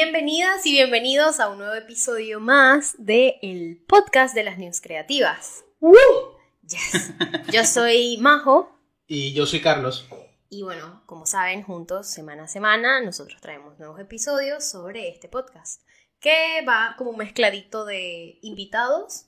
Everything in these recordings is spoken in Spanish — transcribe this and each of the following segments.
Bienvenidas y bienvenidos a un nuevo episodio más de el podcast de las News Creativas. Yes. Yo soy Majo Y yo soy Carlos. y bueno, como saben, juntos semana a semana nosotros traemos nuevos episodios sobre este podcast que va como un mezcladito de invitados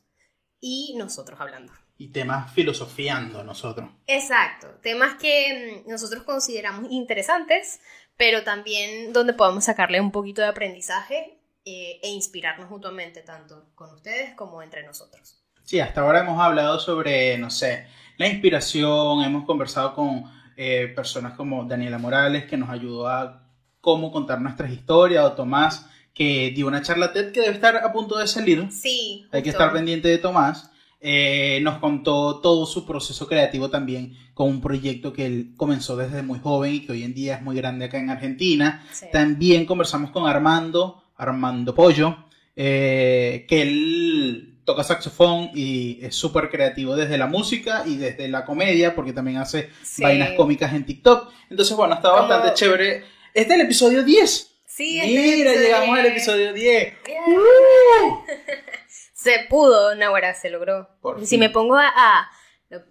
y nosotros hablando. Y temas filosofiando nosotros. Exacto, temas que mm, nosotros consideramos interesantes, pero también donde podamos sacarle un poquito de aprendizaje eh, e inspirarnos mutuamente, tanto con ustedes como entre nosotros. Sí, hasta ahora hemos hablado sobre, no sé, la inspiración, hemos conversado con eh, personas como Daniela Morales, que nos ayudó a cómo contar nuestras historias, o Tomás, que dio una charla TED que debe estar a punto de salir. Sí, Hay que estar pendiente de Tomás. Eh, nos contó todo su proceso creativo también con un proyecto que él comenzó desde muy joven y que hoy en día es muy grande acá en Argentina. Sí. También conversamos con Armando, Armando Pollo, eh, que él toca saxofón y es súper creativo desde la música y desde la comedia, porque también hace Sí. vainas cómicas en TikTok. Entonces, bueno, está Como- bastante chévere. Este es el episodio 10. Sí, este Mira, llegamos al episodio 10. Se pudo, Nahuara, se logró. Por si me pongo a, a-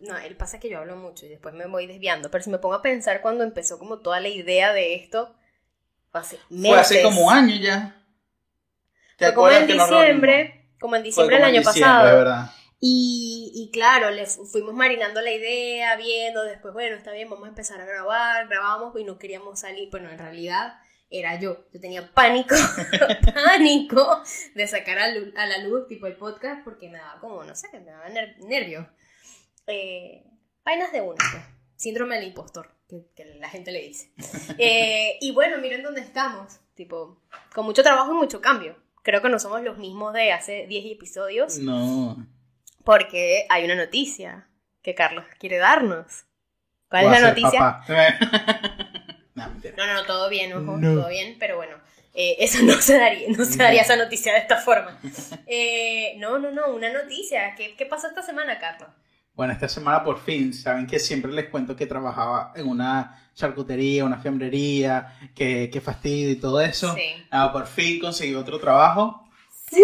No, el pasa es que yo hablo mucho y después me voy desviando, pero si me pongo a pensar cuando empezó como toda la idea de esto, fue hace meses. Fue hace como años ya. ¿Te Fue como en que diciembre, como en diciembre del año diciembre, pasado. verdad. Y, y claro, le fu- fuimos marinando la idea, viendo, después, bueno, está bien, vamos a empezar a grabar, grabamos y no queríamos salir, bueno, en realidad era yo, yo tenía pánico, pánico de sacar a, a la luz tipo el podcast porque me daba como, no sé, me daba ner- nervios. Eh, vainas de uno, pues, síndrome del impostor, que, que la gente le dice. Eh, y bueno, miren dónde estamos, tipo, con mucho trabajo y mucho cambio. Creo que no somos los mismos de hace 10 episodios. No. Porque hay una noticia que Carlos quiere darnos. ¿Cuál es la noticia? no. No, no, todo bien, ojo, No. todo bien, pero bueno, eh, eso no se daría, no se daría esa noticia de esta forma. Eh, no, no, no, una noticia. ¿Qué, qué pasó esta semana, Carlos? Bueno, esta semana por fin, saben que siempre les cuento que trabajaba en una charcutería, una fiambrería, que, que fastidio y todo eso. Sí. Ah, por fin conseguí otro trabajo. Sí.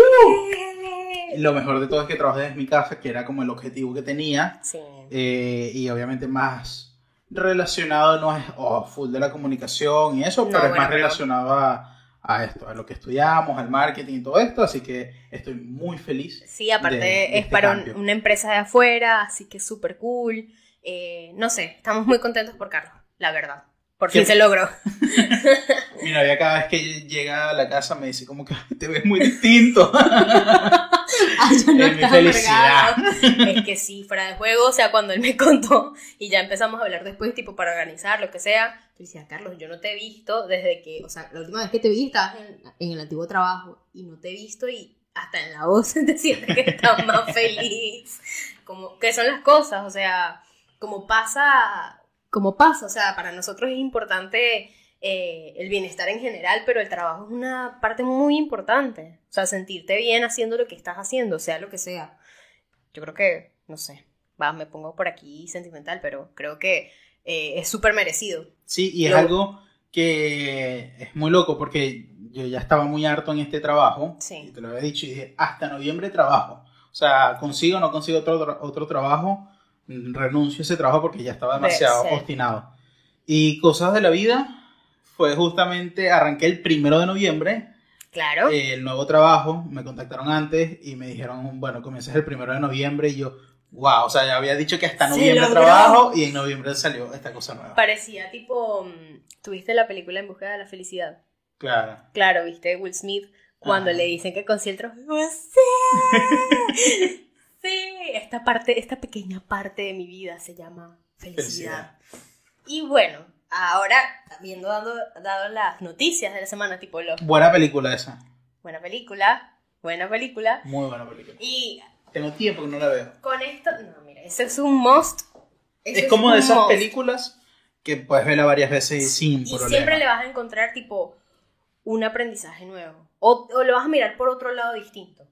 Lo mejor de todo es que trabajo desde mi casa, que era como el objetivo que tenía. Sí. Eh, y obviamente más relacionado, no es oh, full de la comunicación y eso, No, pero es más pero- relacionado a, a esto, a lo que estudiamos, al marketing y todo esto. Así que estoy muy feliz. Sí, aparte de- de es este para un- una empresa de afuera, así que súper cool. Eh, no sé, estamos muy contentos por Carlos, la verdad. Por fin ¿Qué? se logró. Mi novia cada vez que llega a la casa me dice como que te ves muy distinto. Yo no Es mi felicidad. amargado. Es que sí, fuera de juego, o sea, cuando él me contó y ya empezamos a hablar después, tipo, para organizar, lo que sea, yo decía, Carlos, yo no te he visto desde que, o sea, la última vez que te vi estabas en, en el antiguo trabajo y no te he visto y hasta en la voz te sientes que estás más feliz. Como, que son las cosas, o sea, como pasa, como pasa, o sea, para nosotros es importante eh, el bienestar en general, pero el trabajo es una parte muy importante. O sea, sentirte bien haciendo lo que estás haciendo, sea lo que sea. Yo creo que, no sé, va, me pongo por aquí sentimental, pero creo que eh, es súper merecido. Sí, y es algo que es muy loco porque yo ya estaba muy harto en este trabajo. Sí. Y te lo había dicho y dije, hasta noviembre trabajo. O sea, consigo o no consigo otro, otro trabajo, renuncio a ese trabajo porque ya estaba demasiado Sí. obstinado. Y cosas de la vida fue justamente, arranqué el primero de noviembre, Claro. eh, el nuevo trabajo, me contactaron antes y me dijeron, bueno, comienzas el primero de noviembre y yo, wow, o sea, ya había dicho que hasta noviembre logró. trabajo y en noviembre salió esta cosa nueva. Parecía tipo, mm, ¿tuviste la película En Busca de la Felicidad? Claro. Claro, viste Will Smith cuando Ajá. le dicen que con el trofeo. Sí, sí, esta parte, esta pequeña parte de mi vida se llama felicidad. Y bueno, ahora, habiendo dado, dado las noticias de la semana, tipo los Buena película esa. buena película, buena película. Muy buena película. Y Tengo tiempo que no la veo. con esto, no, mira, eso es un must. Eso Es como de esas must. películas que puedes verla varias veces sin Y problema. siempre le vas a encontrar tipo un aprendizaje nuevo. O, o lo vas a mirar por otro lado distinto.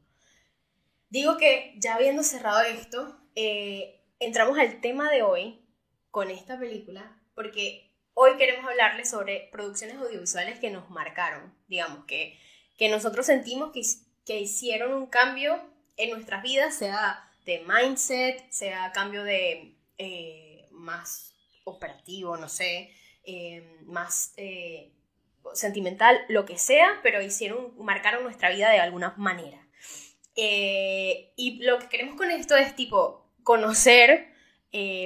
Digo que ya habiendo cerrado esto, eh, entramos al tema de hoy con esta película, porque hoy queremos hablarles sobre producciones audiovisuales que nos marcaron. Digamos que que nosotros sentimos que, que hicieron un cambio en nuestras vidas, sea de mindset, sea cambio de eh, más operativo, no sé, eh, más sentimental, lo que sea, pero hicieron, marcaron nuestra vida de alguna manera. Y lo que queremos con esto es tipo conocer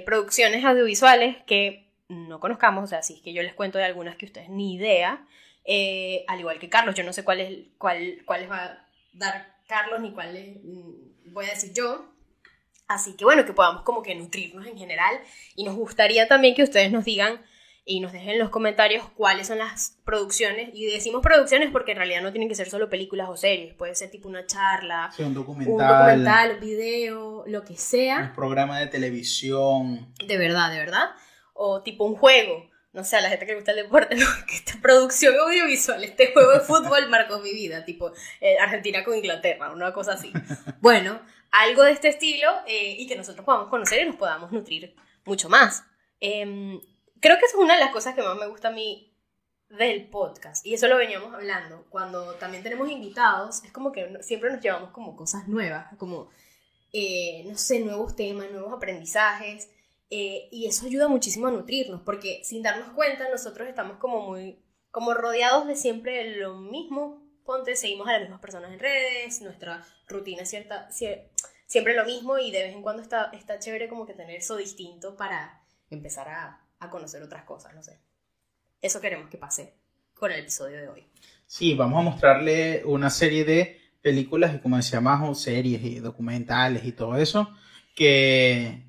producciones audiovisuales que no conozcamos, o sea, si es que yo les cuento de algunas que ustedes ni idea, al igual que Carlos, yo no sé cuál, es, cuál, cuál les va a dar Carlos ni cuál les, mm, voy a decir yo, Así que bueno, que podamos como que nutrirnos en general. Y nos gustaría también que ustedes nos digan y nos dejen en los comentarios cuáles son las producciones. Y decimos producciones porque en realidad no tienen que ser solo películas o series, puede ser tipo una charla, un documental, un documental, un video, lo que sea. Un programa de televisión. De verdad, de verdad. O tipo un juego. No sé, a la gente que le gusta el deporte, ¿no? que esta producción audiovisual, este juego de fútbol marcó mi vida, tipo eh, Argentina con Inglaterra, una cosa así. Bueno, algo de este estilo eh, y que nosotros podamos conocer y nos podamos nutrir mucho más. Em, creo que eso es una de las cosas que más me gusta a mí del podcast y eso lo veníamos hablando. Cuando también tenemos invitados es como que siempre nos llevamos como cosas nuevas como eh, no sé nuevos temas nuevos aprendizajes eh, y eso ayuda muchísimo a nutrirnos porque sin darnos cuenta nosotros estamos como muy como rodeados de siempre lo mismo. Ponte seguimos a las mismas personas en redes nuestra rutina cierta siempre lo mismo y de vez en cuando está, está chévere como que tener eso distinto para empezar a, a conocer otras cosas, no sé. Eso queremos que pase con el episodio de hoy. Sí, vamos a mostrarle una serie de películas y como decía Majo, series y documentales y todo eso que,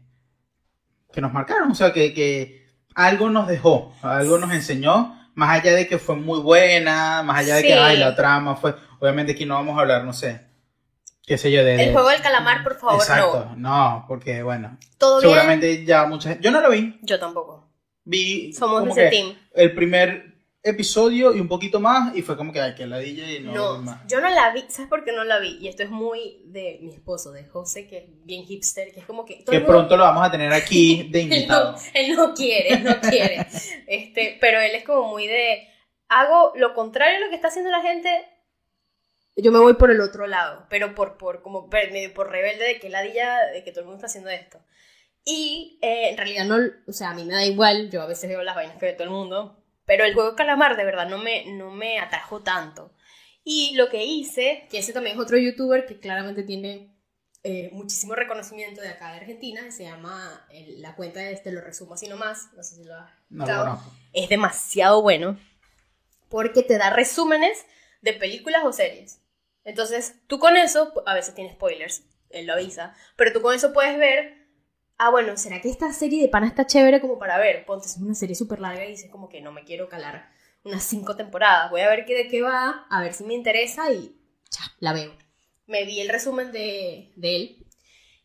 que nos marcaron, o sea, que, que algo nos dejó, algo nos enseñó, más allá de que fue muy buena, más allá de que ay, la trama fue, obviamente aquí no vamos a hablar, no sé, qué sé yo, de... El juego del calamar, por favor, Exacto, no. porque bueno, ¿Todo seguramente ya mucha Yo no lo vi. Yo tampoco. Vi Somos de ese team. el primer episodio y un poquito más y fue como que, ay, que la DJ y no, no más. Yo no la vi, ¿sabes por qué no la vi? Y esto es muy de mi esposo, de José, que es bien hipster, que es como que... que pronto lo vamos a tener aquí de invitado. él, no, quiere, no quiere. este, pero él es como muy de... Hago lo contrario a lo que está haciendo la gente, yo me voy por el otro lado, pero por, por, como medio por rebelde de que ladilla, de que todo el mundo está haciendo esto. Y eh, en realidad no, o sea, a mí me da igual, yo a veces veo las vainas que ve todo el mundo, pero el juego de calamar de verdad no me, no me atrajo tanto. Y lo que hice, que ese también es otro youtuber que claramente tiene eh, muchísimo reconocimiento de acá de Argentina, se llama, la cuenta de este, lo resumo así nomás, no sé si lo ha no, Es demasiado bueno, porque te da resúmenes de películas o series. Entonces, tú con eso, a veces tiene spoilers, él lo avisa, pero tú con eso puedes ver, ah, bueno, ¿será que esta serie de pana está chévere como para ver? Ponte, es una serie súper larga y dices como que no me quiero calar unas cinco temporadas, voy a ver qué de qué va, a ver si me interesa y ya, la veo. Me vi el resumen de, él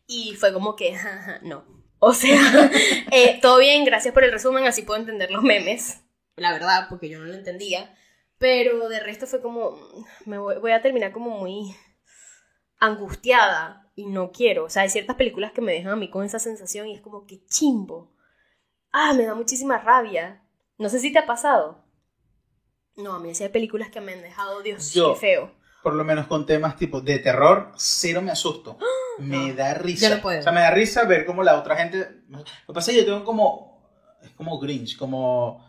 y fue como que, no. O sea, eh, todo bien, gracias por el resumen, así puedo entender los memes, la verdad, porque yo no lo entendía. Pero de resto fue como, me voy, a terminar como muy angustiada y no quiero. O sea, hay ciertas películas que me dejan a mí con esa sensación y es como que chimbo. Ah, me da muchísima rabia. No sé si te ha pasado. No, a mí sí hay películas que me han dejado, Dios, qué feo. Por lo menos con temas tipo de terror, cero me asusto. Me da risa. O sea, me da risa ver cómo la otra gente. Lo que pasa es que yo tengo como. Es como Grinch, como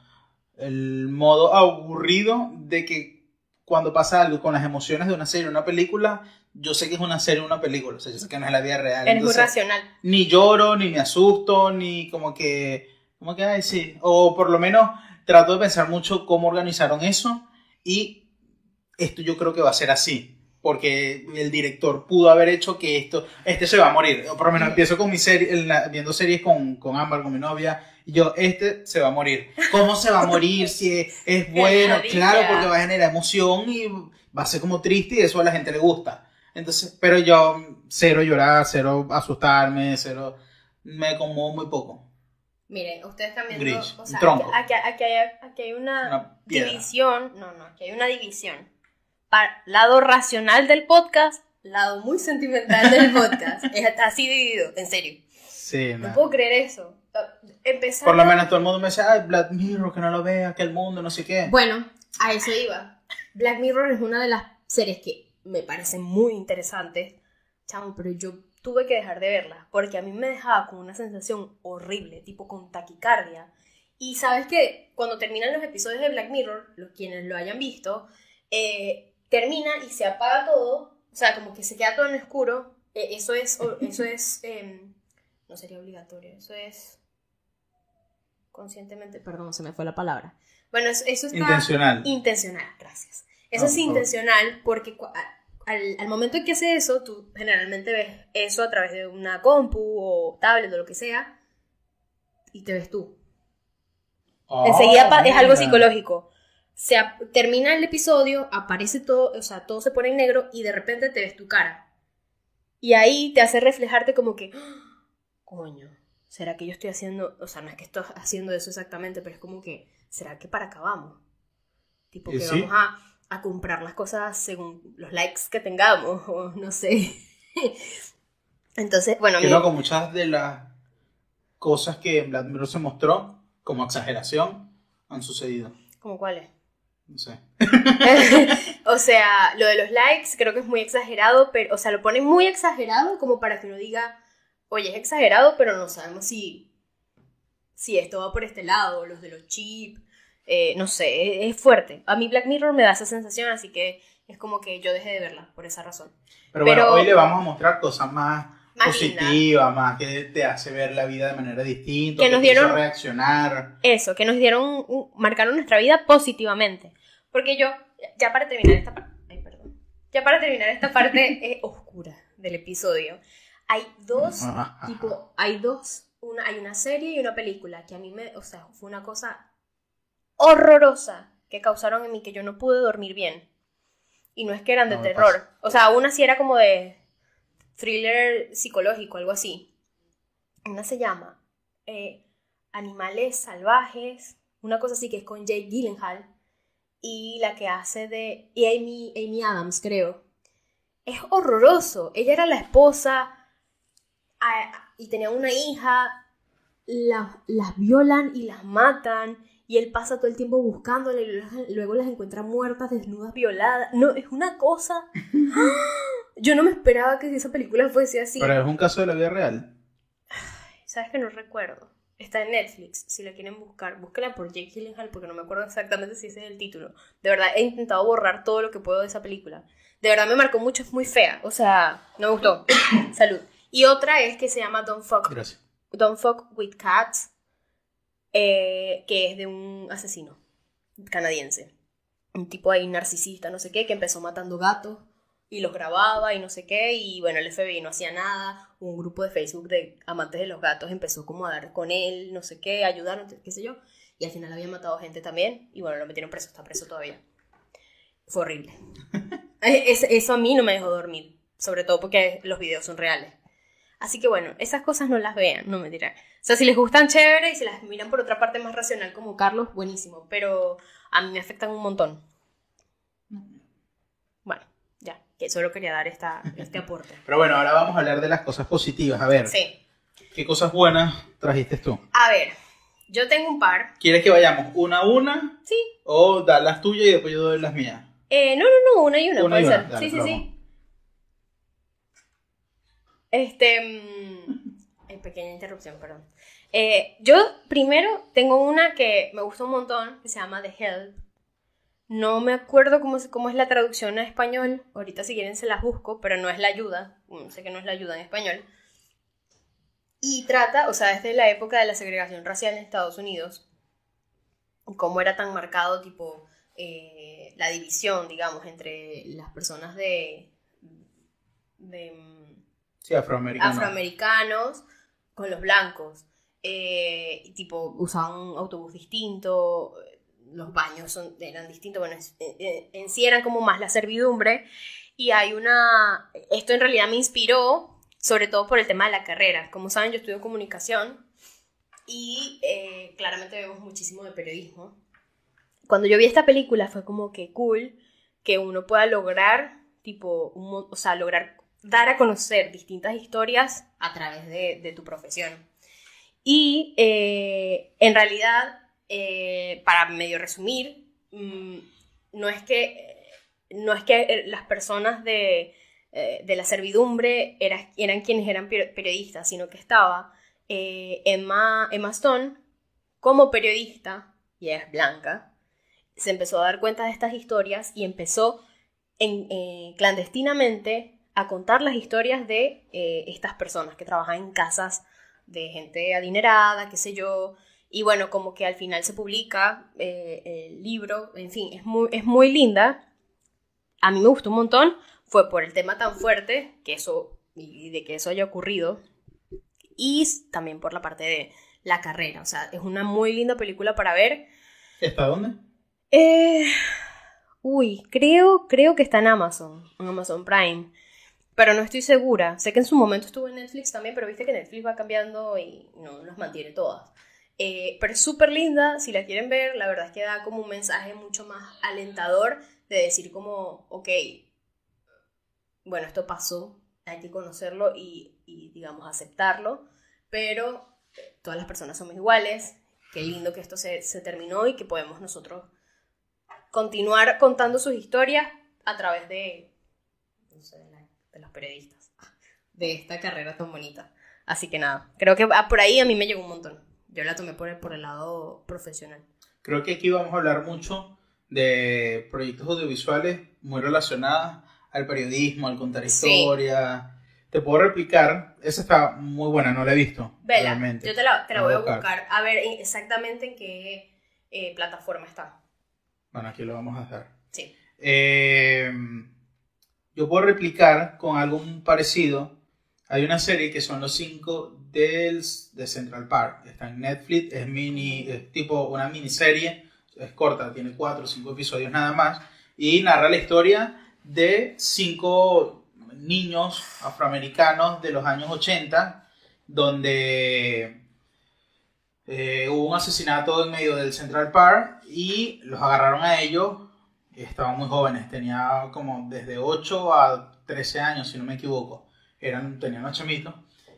el modo aburrido de que cuando pasa algo con las emociones de una serie o una película, yo sé que es una serie una película, o sea, yo sé que no es la vida real. Es muy racional. Ni lloro, ni me asusto, ni como que, como que, ay, sí, o por lo menos trato de pensar mucho cómo organizaron eso y esto yo creo que va a ser así, porque el director pudo haber hecho que esto, este se va a morir, o por lo menos empiezo con mi serie, viendo series con, con Amber, con mi novia, y yo, este se va a morir. ¿Cómo se va a morir? Si es, bueno, claro, porque va a generar emoción y va a ser como triste y eso a la gente le gusta. Entonces, pero yo, cero llorar, cero asustarme, cero, me conmuevo muy poco. Miren, ustedes están viendo, o sea, tronco. Aquí, aquí, hay, aquí, hay, una, división, no, no, aquí hay una división. Para, lado racional del podcast, lado muy sentimental del podcast. es así dividido, en serio. Sí, no. no puedo creer eso. Por lo menos todo el mundo me decía, ay, Black Mirror, que no lo vea, que el mundo, no sé qué. Bueno, a eso iba. Black Mirror es una de las series que me parecen muy interesantes, chamo, pero yo tuve que dejar de verlas porque a mí me dejaba con una sensación horrible, tipo con taquicardia. Y sabes que cuando terminan los episodios de Black Mirror, los quienes lo hayan visto, eh, termina y se apaga todo, o sea, como que se queda todo en oscuro. Eh, eso es, eso es, em, no sería obligatorio, eso es conscientemente, perdón, se me fue la palabra. Bueno, eso, eso está... Intencional. Intencional, gracias. Eso Ah, es favor. intencional porque al, al momento en que hace eso, tú generalmente ves eso a través de una compu o tablet o lo que sea y te ves tú. Oh, Enseguida es algo psicológico. Se termina el episodio, aparece todo, o sea, todo se pone en negro y de repente te ves tu cara. Y ahí te hace reflejarte como que, "Ah, coño, ¿será que yo estoy haciendo, o sea, no es que estoy haciendo eso exactamente, pero es como que, ¿será que para acá vamos? Tipo que sí. vamos a, a comprar las cosas según los likes que tengamos, o no sé. Entonces, bueno, Que mi- loco, muchas de las cosas que en Black Mirror se mostró como exageración han sucedido. ¿cómo cuál es? No sé. o sea, lo de los likes creo que es muy exagerado, pero, o sea, lo ponen muy exagerado como para que uno diga, oye, es exagerado, pero no sabemos si, si esto va por este lado, los de los chips, eh, no sé, es, es fuerte. A mí Black Mirror me da esa sensación, así que es como que yo dejé de verla por esa razón. Pero, Pero- bueno, hoy le vamos a mostrar cosas más, Más positivas, más que te hace ver la vida de manera distinta, Que nos dieron- reaccionar. Eso, que nos dieron, marcaron nuestra vida positivamente. Porque yo, ya para terminar esta parte, ay, perdón, ya para terminar esta parte eh, oscura del episodio, hay dos, tipo, hay dos, una, hay una serie y una película que a mí me, o sea, fue una cosa horrorosa que causaron en mí que yo no pude dormir bien. Y no es que eran de No terror, pasa. o sea, una sí era como de thriller psicológico, algo así. Una se llama eh, Animales Salvajes, una cosa así que es con Jake Gyllenhaal y la que hace de y Amy, Amy Adams, creo. Es horroroso. Ella era la esposa a- y tenía una hija, la- las violan y las matan y él pasa todo el tiempo buscándola y luego, las encuentra muertas, desnudas, violadas. No, es una cosa... Yo no me esperaba que esa película fuese así. Pero es un caso de la vida real. ¿Sabes que no recuerdo? Está en Netflix, si la quieren buscar, búsquela por Jake Gyllenhaal porque no me acuerdo exactamente si ese es el título. De verdad, he intentado borrar todo lo que puedo de esa película. De verdad me marcó mucho, es muy fea. O sea, no me gustó. Salud. Y otra es que se llama Don't Fuck, Gracias. Don't Fuck with Cats, eh, que es de un asesino canadiense. Un tipo ahí narcisista, no sé qué, que empezó matando gatos y los grababa y no sé qué, y bueno, el FBI no hacía nada, un grupo de Facebook de amantes de los gatos empezó como a dar con él, no sé qué, ayudaron, qué sé yo, y al final había matado gente también, y bueno, lo metieron preso, está preso todavía. Fue horrible. Es- eso a mí no me dejó dormir, sobre todo porque los videos son reales. Así que bueno, esas cosas no las vean, no me dirán. O sea, si les gustan chévere y si las miran por otra parte más racional como Carlos, buenísimo, pero a mí me afectan un montón. Bueno, ya, que solo quería dar esta, este aporte. Pero bueno, ahora vamos a hablar de las cosas positivas. A ver, Sí. ¿qué cosas buenas trajiste tú? A ver, yo tengo un par. ¿Quieres que vayamos una a una? Sí. ¿O dar las tuyas y después yo doy las mías? Eh, no, no, no, una y una, Una puede y una, ser. dale, sí, sí, sí. Este. mm, eh, pequeña interrupción, perdón. Eh, yo primero tengo una que me gusta un montón, que se llama The Help. No me acuerdo cómo, se- cómo es la traducción a español. Ahorita si quieren se las busco, pero no es la ayuda. Mm, Sé que no es la ayuda en español. Y trata, o sea, desde la época de la segregación racial en Estados Unidos, cómo era tan marcado, tipo, eh, la división, digamos, entre las personas de, de Sí, afroamericano. afroamericanos con los blancos. Eh, tipo, usaban un autobús distinto, los baños son, eran distintos, bueno, es- eh, eh, en sí eran como más la servidumbre. Y hay una, esto en realidad me inspiró, sobre todo por el tema de la carrera. Como saben, yo estudio comunicación y eh, claramente vemos muchísimo de periodismo. Cuando yo vi esta película fue como que cool que uno pueda lograr, tipo, un o sea, lograr dar a conocer distintas historias a través de, tu profesión. Y eh, en realidad, eh, para medio resumir, mm, no es que no es que las personas de, eh, de la servidumbre era- eran quienes eran per- periodistas, sino que estaba Emma, Emma Stone como periodista, y es blanca, se empezó a dar cuenta de estas historias y empezó en, clandestinamente a contar las historias de eh, estas personas que trabajan en casas de gente adinerada, qué sé yo, y bueno, como que al final se publica eh, el libro, en fin, es muy, es muy linda. A mí me gustó un montón, fue por el tema tan fuerte que eso, y de que eso haya ocurrido, y también por la parte de la carrera, o sea, es una muy linda película para ver. ¿Está dónde? Eh, uy, creo, creo que está en Amazon, en Amazon Prime. Pero no estoy segura. Sé que en su momento estuvo en Netflix también, pero viste que Netflix va cambiando y no las mantiene todas. Eh, pero es súper linda, si la quieren ver, la verdad es que da como un mensaje mucho más alentador de decir como, ok, bueno, esto pasó, hay que conocerlo y, digamos, aceptarlo, pero todas las personas somos iguales, qué lindo que esto se, se terminó y que podemos nosotros continuar contando sus historias a través de, no sé, de, los periodistas, de esta carrera tan bonita. Así que nada, creo que ah, por ahí a mí me llegó un montón. Yo la tomé por el, por el lado profesional. Creo que aquí vamos a hablar mucho de proyectos audiovisuales muy relacionados al periodismo, al contar Sí. historia. Te puedo replicar, esa está muy buena, no la he visto. Vela, realmente. yo te la, te la voy voy a buscar. a ver en- exactamente en qué eh, plataforma está. Bueno, aquí lo vamos a hacer. Sí. Eh, yo puedo replicar con algo parecido. Hay una serie que son los cinco del, de Central Park. Está en Netflix, es mini, es tipo una miniserie, es corta, tiene cuatro o cinco episodios nada más. Y narra la historia de cinco niños afroamericanos de los años 80, donde eh, hubo un asesinato en medio del Central Park y los agarraron a ellos. Estaban muy jóvenes, tenía como desde 8 a 13 años, si no me equivoco. Eran, tenían los chamitos.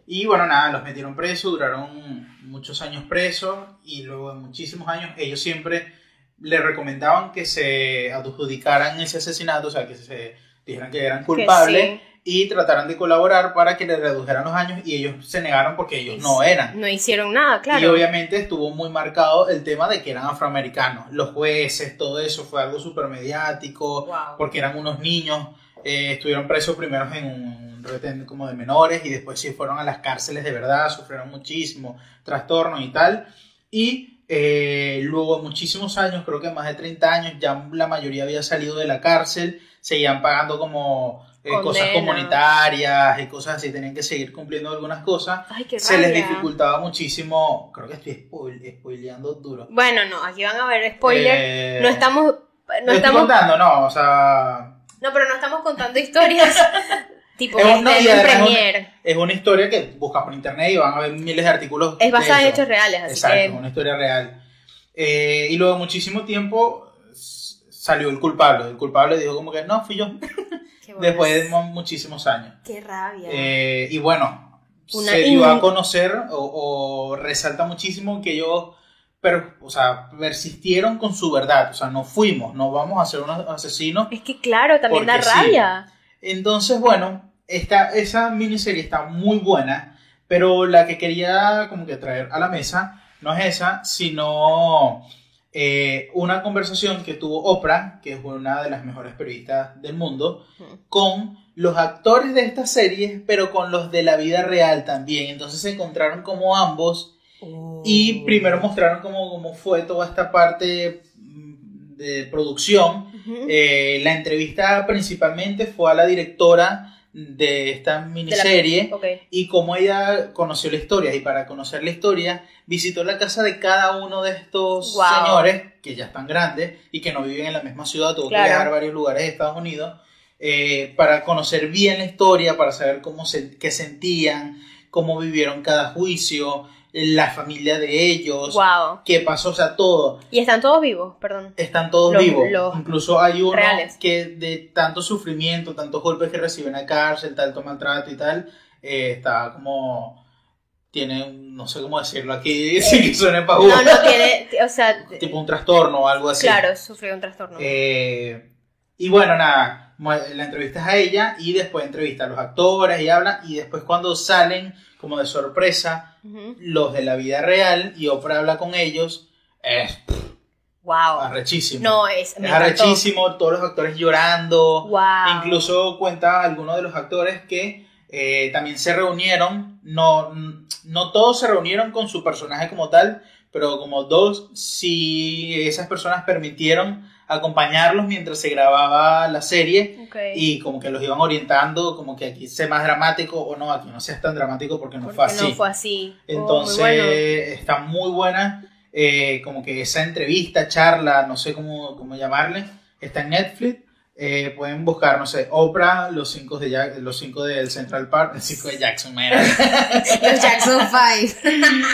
Y bueno, nada, los metieron presos, duraron muchos años presos y luego de muchísimos años ellos siempre le recomendaban que se adjudicaran ese asesinato, o sea, que se dijeran que eran culpables Que y trataran de colaborar para que le redujeran los años y ellos se negaron porque ellos no sí, eran. No hicieron nada, claro. Y obviamente estuvo muy marcado el tema de que eran afroamericanos. Los jueces, todo eso fue algo súper mediático, Wow. porque eran unos niños, eh, estuvieron presos primero en un retén como de menores y después sí fueron a las cárceles de verdad, sufrieron muchísimo trastorno y tal. Y eh, luego muchísimos años, creo que más de 30 años, ya la mayoría había salido de la cárcel, seguían pagando como eh, cosas comunitarias y cosas así, tenían que seguir cumpliendo algunas cosas Ay, qué se les dificultaba muchísimo. Creo que estoy spoil, spoileando duro. Bueno, no, aquí van a ver spoiler. Eh, no estamos. No estoy estamos. contando, no, o sea. No, pero no estamos contando historias. tipo, Es no, de además es un- premier. Es una historia que buscas por internet y van a ver miles de artículos. Es basada en hechos reales, así Exacto, que. es una historia real. Eh, y luego muchísimo tiempo salió el culpable. El culpable dijo como que no, fui yo. Después de mu- muchísimos años. Qué rabia. Eh, y bueno, Una se dio a conocer o, o resalta muchísimo que ellos pero, o sea, persistieron con su verdad. O sea, no fuimos, no vamos a ser unos asesinos. es que, claro, también da sí. rabia. Entonces, bueno, esta, esa miniserie está muy buena, pero la que quería como que traer a la mesa no es esa, sino eh, una conversación que tuvo Oprah, que es una de las mejores periodistas del mundo, con los actores de esta serie, pero con los de la vida real también. Entonces se encontraron como ambos y primero mostraron cómo, cómo fue toda esta parte mm, de producción. Eh, la entrevista principalmente fue a la directora de esta De la- miniserie y cómo ella conoció la historia y para conocer la historia visitó la casa de cada uno de estos Wow. señores que ya están grandes y que no viven en la misma ciudad, tuvo Claro. que viajar a varios lugares de Estados Unidos eh, para conocer bien la historia, para saber cómo se, qué sentían, cómo vivieron cada juicio, la familia de ellos, Wow. qué pasó, o sea, todo. Y están todos vivos, perdón. Están todos Los- vivos. los Incluso hay uno reales. que de tanto sufrimiento, tantos golpes que recibe en la cárcel, tanto maltrato y tal, eh, está como. Tiene, no sé cómo decirlo aquí, sin que suene pa' No, no tiene, o sea, tipo un trastorno o algo así. claro, sufrió un trastorno. Eh, Y bueno, nada, la entrevista es a ella y después entrevista a los actores y hablan y después cuando salen como de sorpresa los de la vida real y Oprah habla con ellos, es Wow. arrechísimo. No, es, me es arrechísimo, todos los actores llorando. Wow. Incluso cuenta algunos de los actores que eh, también se reunieron, no, no todos se reunieron con su personaje como tal, pero como dos, si esas personas permitieron acompañarlos mientras se grababa la serie y como que los iban orientando, como que aquí sea más dramático o no, aquí no seas tan dramático porque no Porque fue así. no fue así. Oh, muy Entonces bueno. está muy buena, eh, como que esa entrevista, charla, no sé cómo, cómo llamarle, está en Netflix. eh, pueden buscar, no sé, Oprah, los cinco, de Jack- los cinco del Central Park, los cinco de Jackson, mira. Los Jackson 5.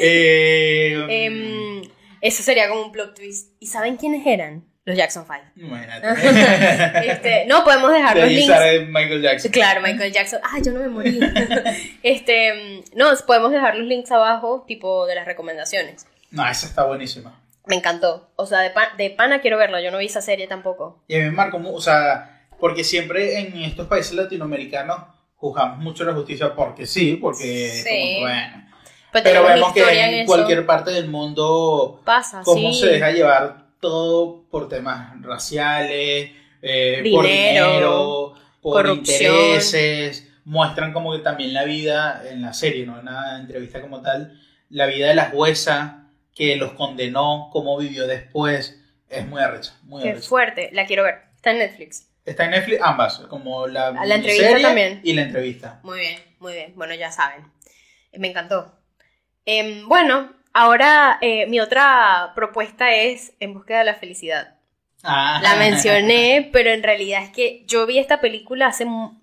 eh, Em, eso sería como un plot twist. ¿Y saben quiénes eran? Los Jackson 5. imagínate. Este, no, podemos dejar De los links. Michael Jackson. Claro, Michael Jackson. Ah, yo no me morí. este, no, podemos dejar los links abajo, tipo de las recomendaciones. No, esa está buenísima. Me encantó. O sea, de, pa- de pana quiero verlo. Yo no vi esa serie tampoco. Y a mí me marcó, o sea, porque siempre en estos países latinoamericanos juzgamos mucho la justicia porque sí, porque Sí. como bueno. Pero, Pero tenemos vemos que en eso. cualquier parte del mundo pasa, cómo sí. se deja llevar todo por temas raciales, eh, por Dinero, por corrupción. intereses. Muestran como que también la vida en la serie, no en una entrevista como tal, la vida de la jueza que los condenó, cómo vivió después. Es muy arrecha, muy Qué arrecha. fuerte. La quiero ver. Está en Netflix. Está en Netflix ambas, como la, la entrevista también. y la entrevista. Muy bien, muy bien. Bueno, ya saben. Me encantó. Em, bueno, ahora eh, mi otra propuesta es En búsqueda de la felicidad. Ah. La mencioné, pero en realidad es que yo vi esta película hace un,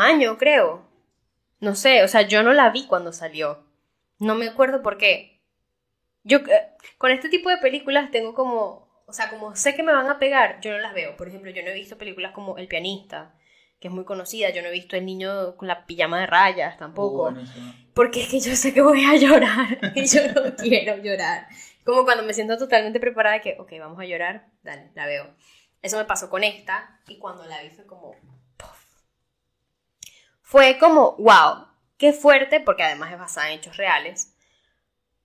año, creo. No sé, o sea, yo no la vi cuando salió. No me acuerdo por qué. Yo eh, con este tipo de películas tengo como, o sea, como sé que me van a pegar, yo no las veo. Por ejemplo, yo no he visto películas como El pianista, que es muy conocida. Yo no he visto El niño con la pijama de rayas tampoco. Porque es que yo sé que voy a llorar y yo no quiero llorar. Como cuando me siento totalmente preparada que, ok, vamos a llorar, dale, la veo. Eso me pasó con esta y cuando la vi fue como, puff. Fue como, wow, qué fuerte, porque además es basada en hechos reales.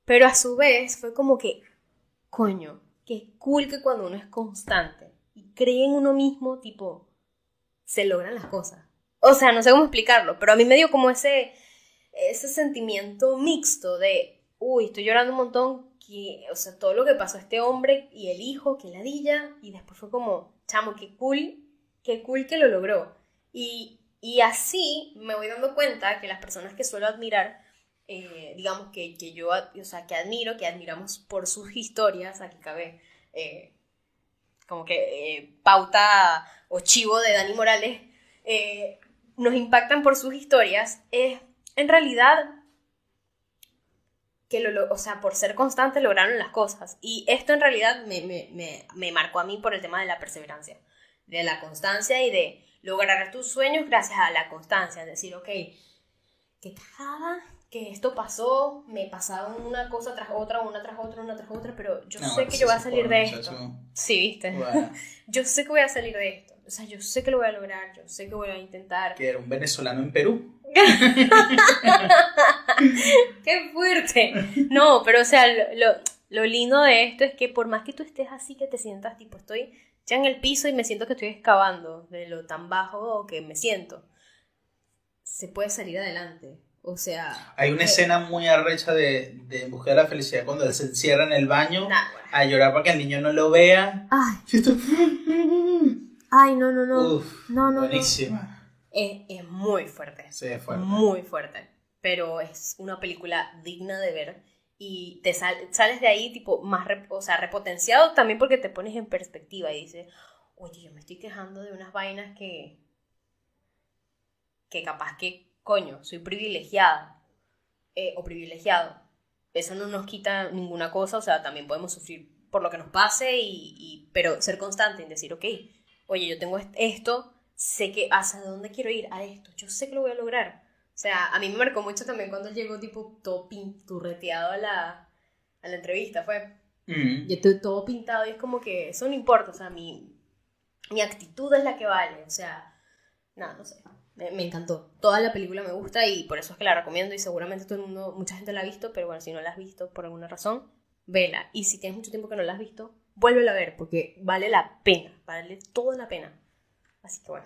Pero a su vez fue como que, coño, qué cool que cuando uno es constante y cree en uno mismo, tipo, se logran las cosas. O sea, no sé cómo explicarlo, pero a mí me dio como ese, ese sentimiento mixto de, uy, estoy llorando un montón, que, o sea, todo lo que pasó a este hombre y el hijo, que ladilla, y después fue como, chamo, qué cool, qué cool que lo logró. Y, y así me voy dando cuenta que las personas que suelo admirar, eh, digamos que, que yo, o sea, que admiro, que admiramos por sus historias, aquí cabe eh, como que eh, pauta o chivo de Dani Morales, eh, nos impactan por sus historias, es en realidad que lo, o sea, por ser constante lograron las cosas. Y esto en realidad me, me, me, me marcó a mí por el tema de la perseverancia, de la constancia y de lograr tus sueños gracias a la constancia. Es decir, ok, qué cagada que esto pasó, me pasaron una cosa tras otra, una tras otra, una tras otra, pero yo No, sé que yo voy a salir de esto. muchacho, Sí, viste. bueno, Yo sé que voy a salir de esto. O sea, yo sé que lo voy a lograr, yo sé que voy a intentar. que era un venezolano en Perú. ¡Qué fuerte! No, pero o sea, lo- lo lindo de esto es que por más que tú estés así, que te sientas tipo, estoy ya en el piso y me siento que estoy excavando de lo tan bajo que me siento, se puede salir adelante. O sea... Hay una eh, escena muy arrecha de, de En Busca de la Felicidad cuando él se encierra en el baño nah, bueno. a llorar para que el niño no lo vea. Ay, ay, no, no, no. Uf, no, no, no. buenísima. Es, es muy fuerte. Sí, es fuerte. Muy fuerte. Pero es una película digna de ver. Y te sal- sales de ahí tipo más, rep- o sea, repotenciado también porque te pones en perspectiva y dices, oye, yo me estoy quejando de unas vainas que, que capaz que, coño, soy privilegiada eh, o privilegiado. Eso no nos quita ninguna cosa, o sea, también podemos sufrir por lo que nos pase, y, y- pero ser constante en decir, ok, oye, yo tengo est- esto, sé que hacia dónde quiero ir, a esto, yo sé que lo voy a lograr. O sea, a mí me marcó mucho también cuando llegó tipo todo pinturreteado a la, a la entrevista, fue. Mm. Yo estoy todo pintado y es como que eso no importa, o sea, mi, Mi actitud es la que vale, o sea, nada, no sé. Me, me encantó. Toda la película me gusta y por eso es que la recomiendo y seguramente todo el mundo, mucha gente la ha visto, pero bueno, si no la has visto por alguna razón, vela. Y si tienes mucho tiempo que no la has visto, vuélvela a ver porque vale la pena, vale toda la pena. Así que bueno,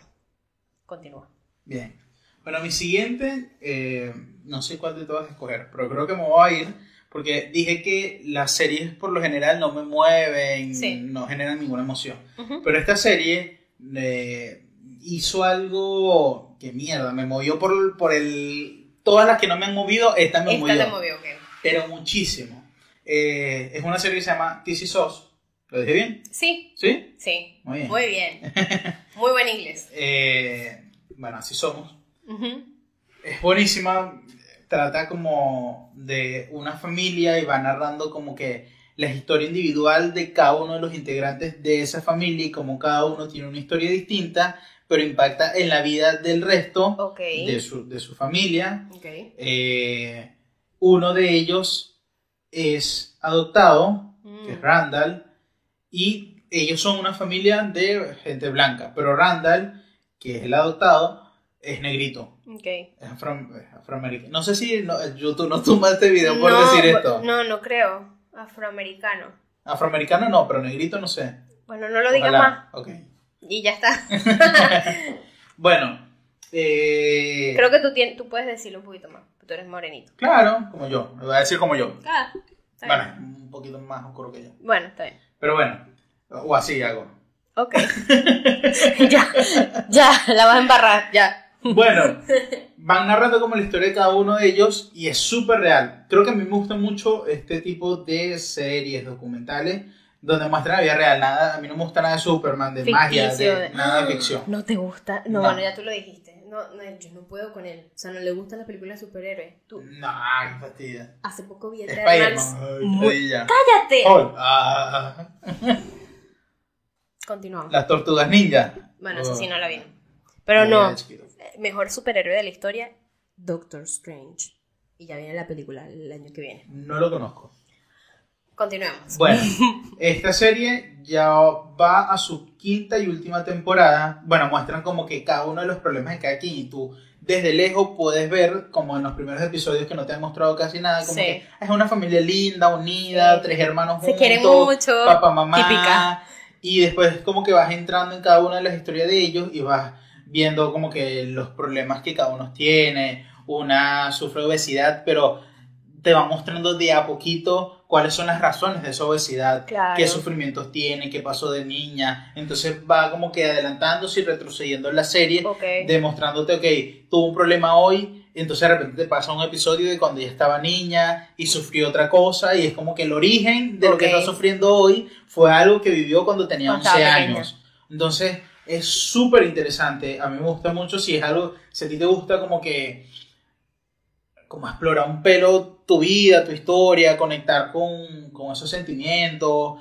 continúa. Bien. Bueno, mi siguiente, eh, no sé cuál de todas escoger, pero creo que me voy a ir porque dije que las series por lo general no me mueven, Sí. no generan ninguna emoción. Pero esta serie eh, hizo algo que mierda, me movió por, por el... Todas las que no me han movido, esta me Esta movió. te movió, ok. Pero muchísimo. Eh, es una serie que se llama Is Us. ¿Lo dije bien? Sí, ¿Sí? sí. Muy bien. Muy bien. Muy buen inglés. Eh, bueno, así somos. Ujú. Es buenísima. Trata como de una familia y va narrando como que la historia individual de cada uno de los integrantes de esa familia y como cada uno tiene una historia distinta, pero impacta en la vida del resto de su, de su familia. Ok. Eh, uno de ellos es adoptado, que es Mm. Randall, y ellos son una familia de gente blanca, pero Randall, que es el adoptado, es negrito, Ok. es afro- es afroamericano. No sé si no, YouTube no tumba este video por No, decir esto. No, no creo. Afroamericano. Afroamericano no, pero negrito no sé. Bueno, no lo digas más. Ok. Y ya está. Bueno, eh, Creo que tú, tien- tú puedes decirlo un poquito más. Tú eres morenito. claro, como yo, me voy a decir como yo. Ah, está Bueno, bien. un poquito más oscuro que yo. Bueno, está bien. Pero bueno, o así hago. Ok. ya, ya, la vas a embarrar, ya. Bueno, van narrando como la historia de cada uno de ellos y es súper real. Creo que a mí me gusta mucho este tipo de series documentales donde muestran la vida real. Nada, a mí no me gusta nada de Superman, de magia, de, de- nada de ficción. No te gusta. No, No. bueno, ya tú lo dijiste. No, no, yo no puedo con él. O sea, no le gustan las películas de superhéroes. Tú, No, qué fastidia. hace poco vi Eternals. Muy-. ¡Cállate! Ah, Continuamos. las tortugas ninja. Bueno, eso sí Oh, no la vi. Pero no. Mejor superhéroe de la historia, Doctor Strange. Y ya viene la película el año que viene. No lo conozco. Continuemos. Bueno, esta serie ya va a su quinta y última temporada. Bueno, muestran como que cada uno de los problemas de cada quien y tú desde lejos puedes ver, como en los primeros episodios que no te han mostrado casi nada, como Sí. que es una familia linda, unida, Sí. tres hermanos Se juntos, quieren mucho. papá, mamá. Típica. Y después como que vas entrando en cada una de las historias de ellos y vas viendo como que los problemas que cada uno tiene. Una sufre obesidad, pero te va mostrando de a poquito cuáles son las razones de esa obesidad, Claro. qué sufrimientos tiene, qué pasó de niña. Entonces va como que adelantándose y retrocediendo en la serie, demostrándote, ok, tuvo un problema hoy, entonces de repente te pasa un episodio de cuando ella estaba niña y sufrió otra cosa y es como que el origen de lo que está sufriendo hoy fue algo que vivió cuando tenía Cuando 11 estaba pequeña. años. Entonces es súper interesante, a mí me gusta mucho si es algo, si a ti te gusta como que como explorar un pelo tu vida, tu historia, conectar con, con esos sentimientos,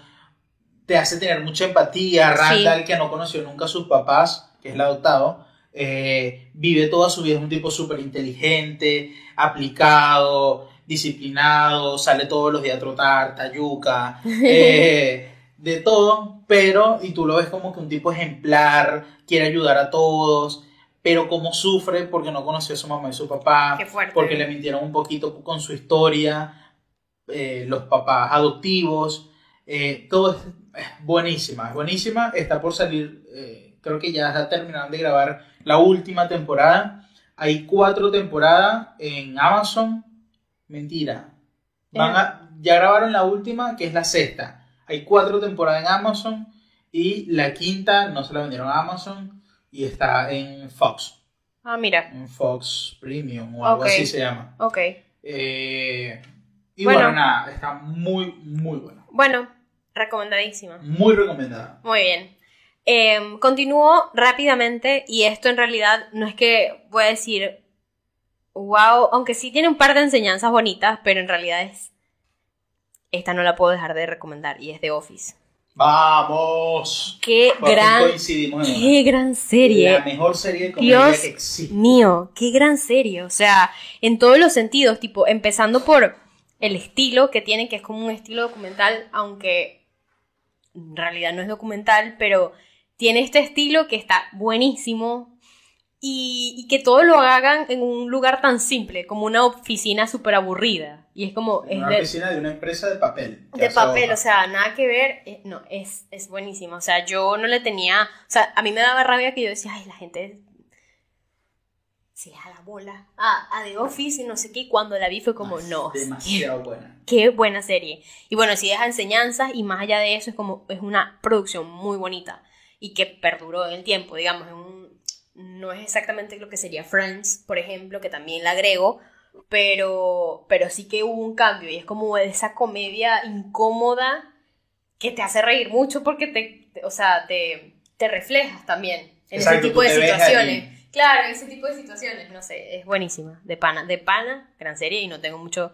te hace tener mucha empatía. Randall, que no conoció nunca a sus papás, que es el adoptado, eh, vive toda su vida, es un tipo súper inteligente, aplicado, disciplinado, sale todos los días a trotar, tayuca, eh, de todo, pero, y tú lo ves como que un tipo ejemplar, quiere ayudar a todos, pero como sufre porque no conoció a su mamá y su papá, porque le mintieron un poquito con su historia, eh, los papás adoptivos, eh, todo es, es buenísima, es buenísima, está por salir, eh, creo que ya terminaron de grabar la última temporada, hay cuatro temporadas en Amazon, mentira, Van a- ya grabaron la última, que es la sexta, hay cuatro temporadas en Amazon y la quinta no se la vendieron a Amazon y está en Fox, Ah, mira. en Fox Premium o algo así se llama. Ok. Eh, y Bueno. bueno. nada, está muy, muy buena. Bueno, recomendadísima. Muy recomendada. Muy bien. Em, continúo rápidamente y esto en realidad no es que voy a decir, wow, aunque sí tiene un par de enseñanzas bonitas, pero en realidad es... Esta no la puedo dejar de recomendar y es The Office. ¡Vamos! Qué Por gran, coincidimos en qué gran serie. La mejor serie de comedia Dios que existe. mío, qué gran serie. O sea, en todos los sentidos, tipo, empezando por el estilo que tiene, que es como un estilo documental, aunque en realidad no es documental, pero tiene este estilo que está buenísimo y, y que todo lo hagan en un lugar tan simple, como una oficina súper aburrida. Y es como... Es Una de, oficina de una empresa de papel. de papel, hojas. o sea, nada que ver. eh, no, es, es buenísimo. O sea, yo no le tenía. O sea, a mí me daba rabia que yo decía, ay, la gente se da la bola a, a The Office y no sé qué. Y cuando la vi fue como, Ah, no, Demasiado buena. qué buena serie. Y bueno, sí deja enseñanzas y más allá de eso es como, es una producción muy bonita y que perduró en el tiempo, digamos, es un- no es exactamente lo que sería Friends, por ejemplo, que también la agrego, pero, pero sí que hubo un cambio y es como esa comedia incómoda que te hace reír mucho porque te, te- o sea, te, te reflejas también en Exacto, ese tipo de situaciones. Claro, en ese tipo de situaciones, no sé, es buenísima, de pana, de pana, gran serie y no tengo mucho,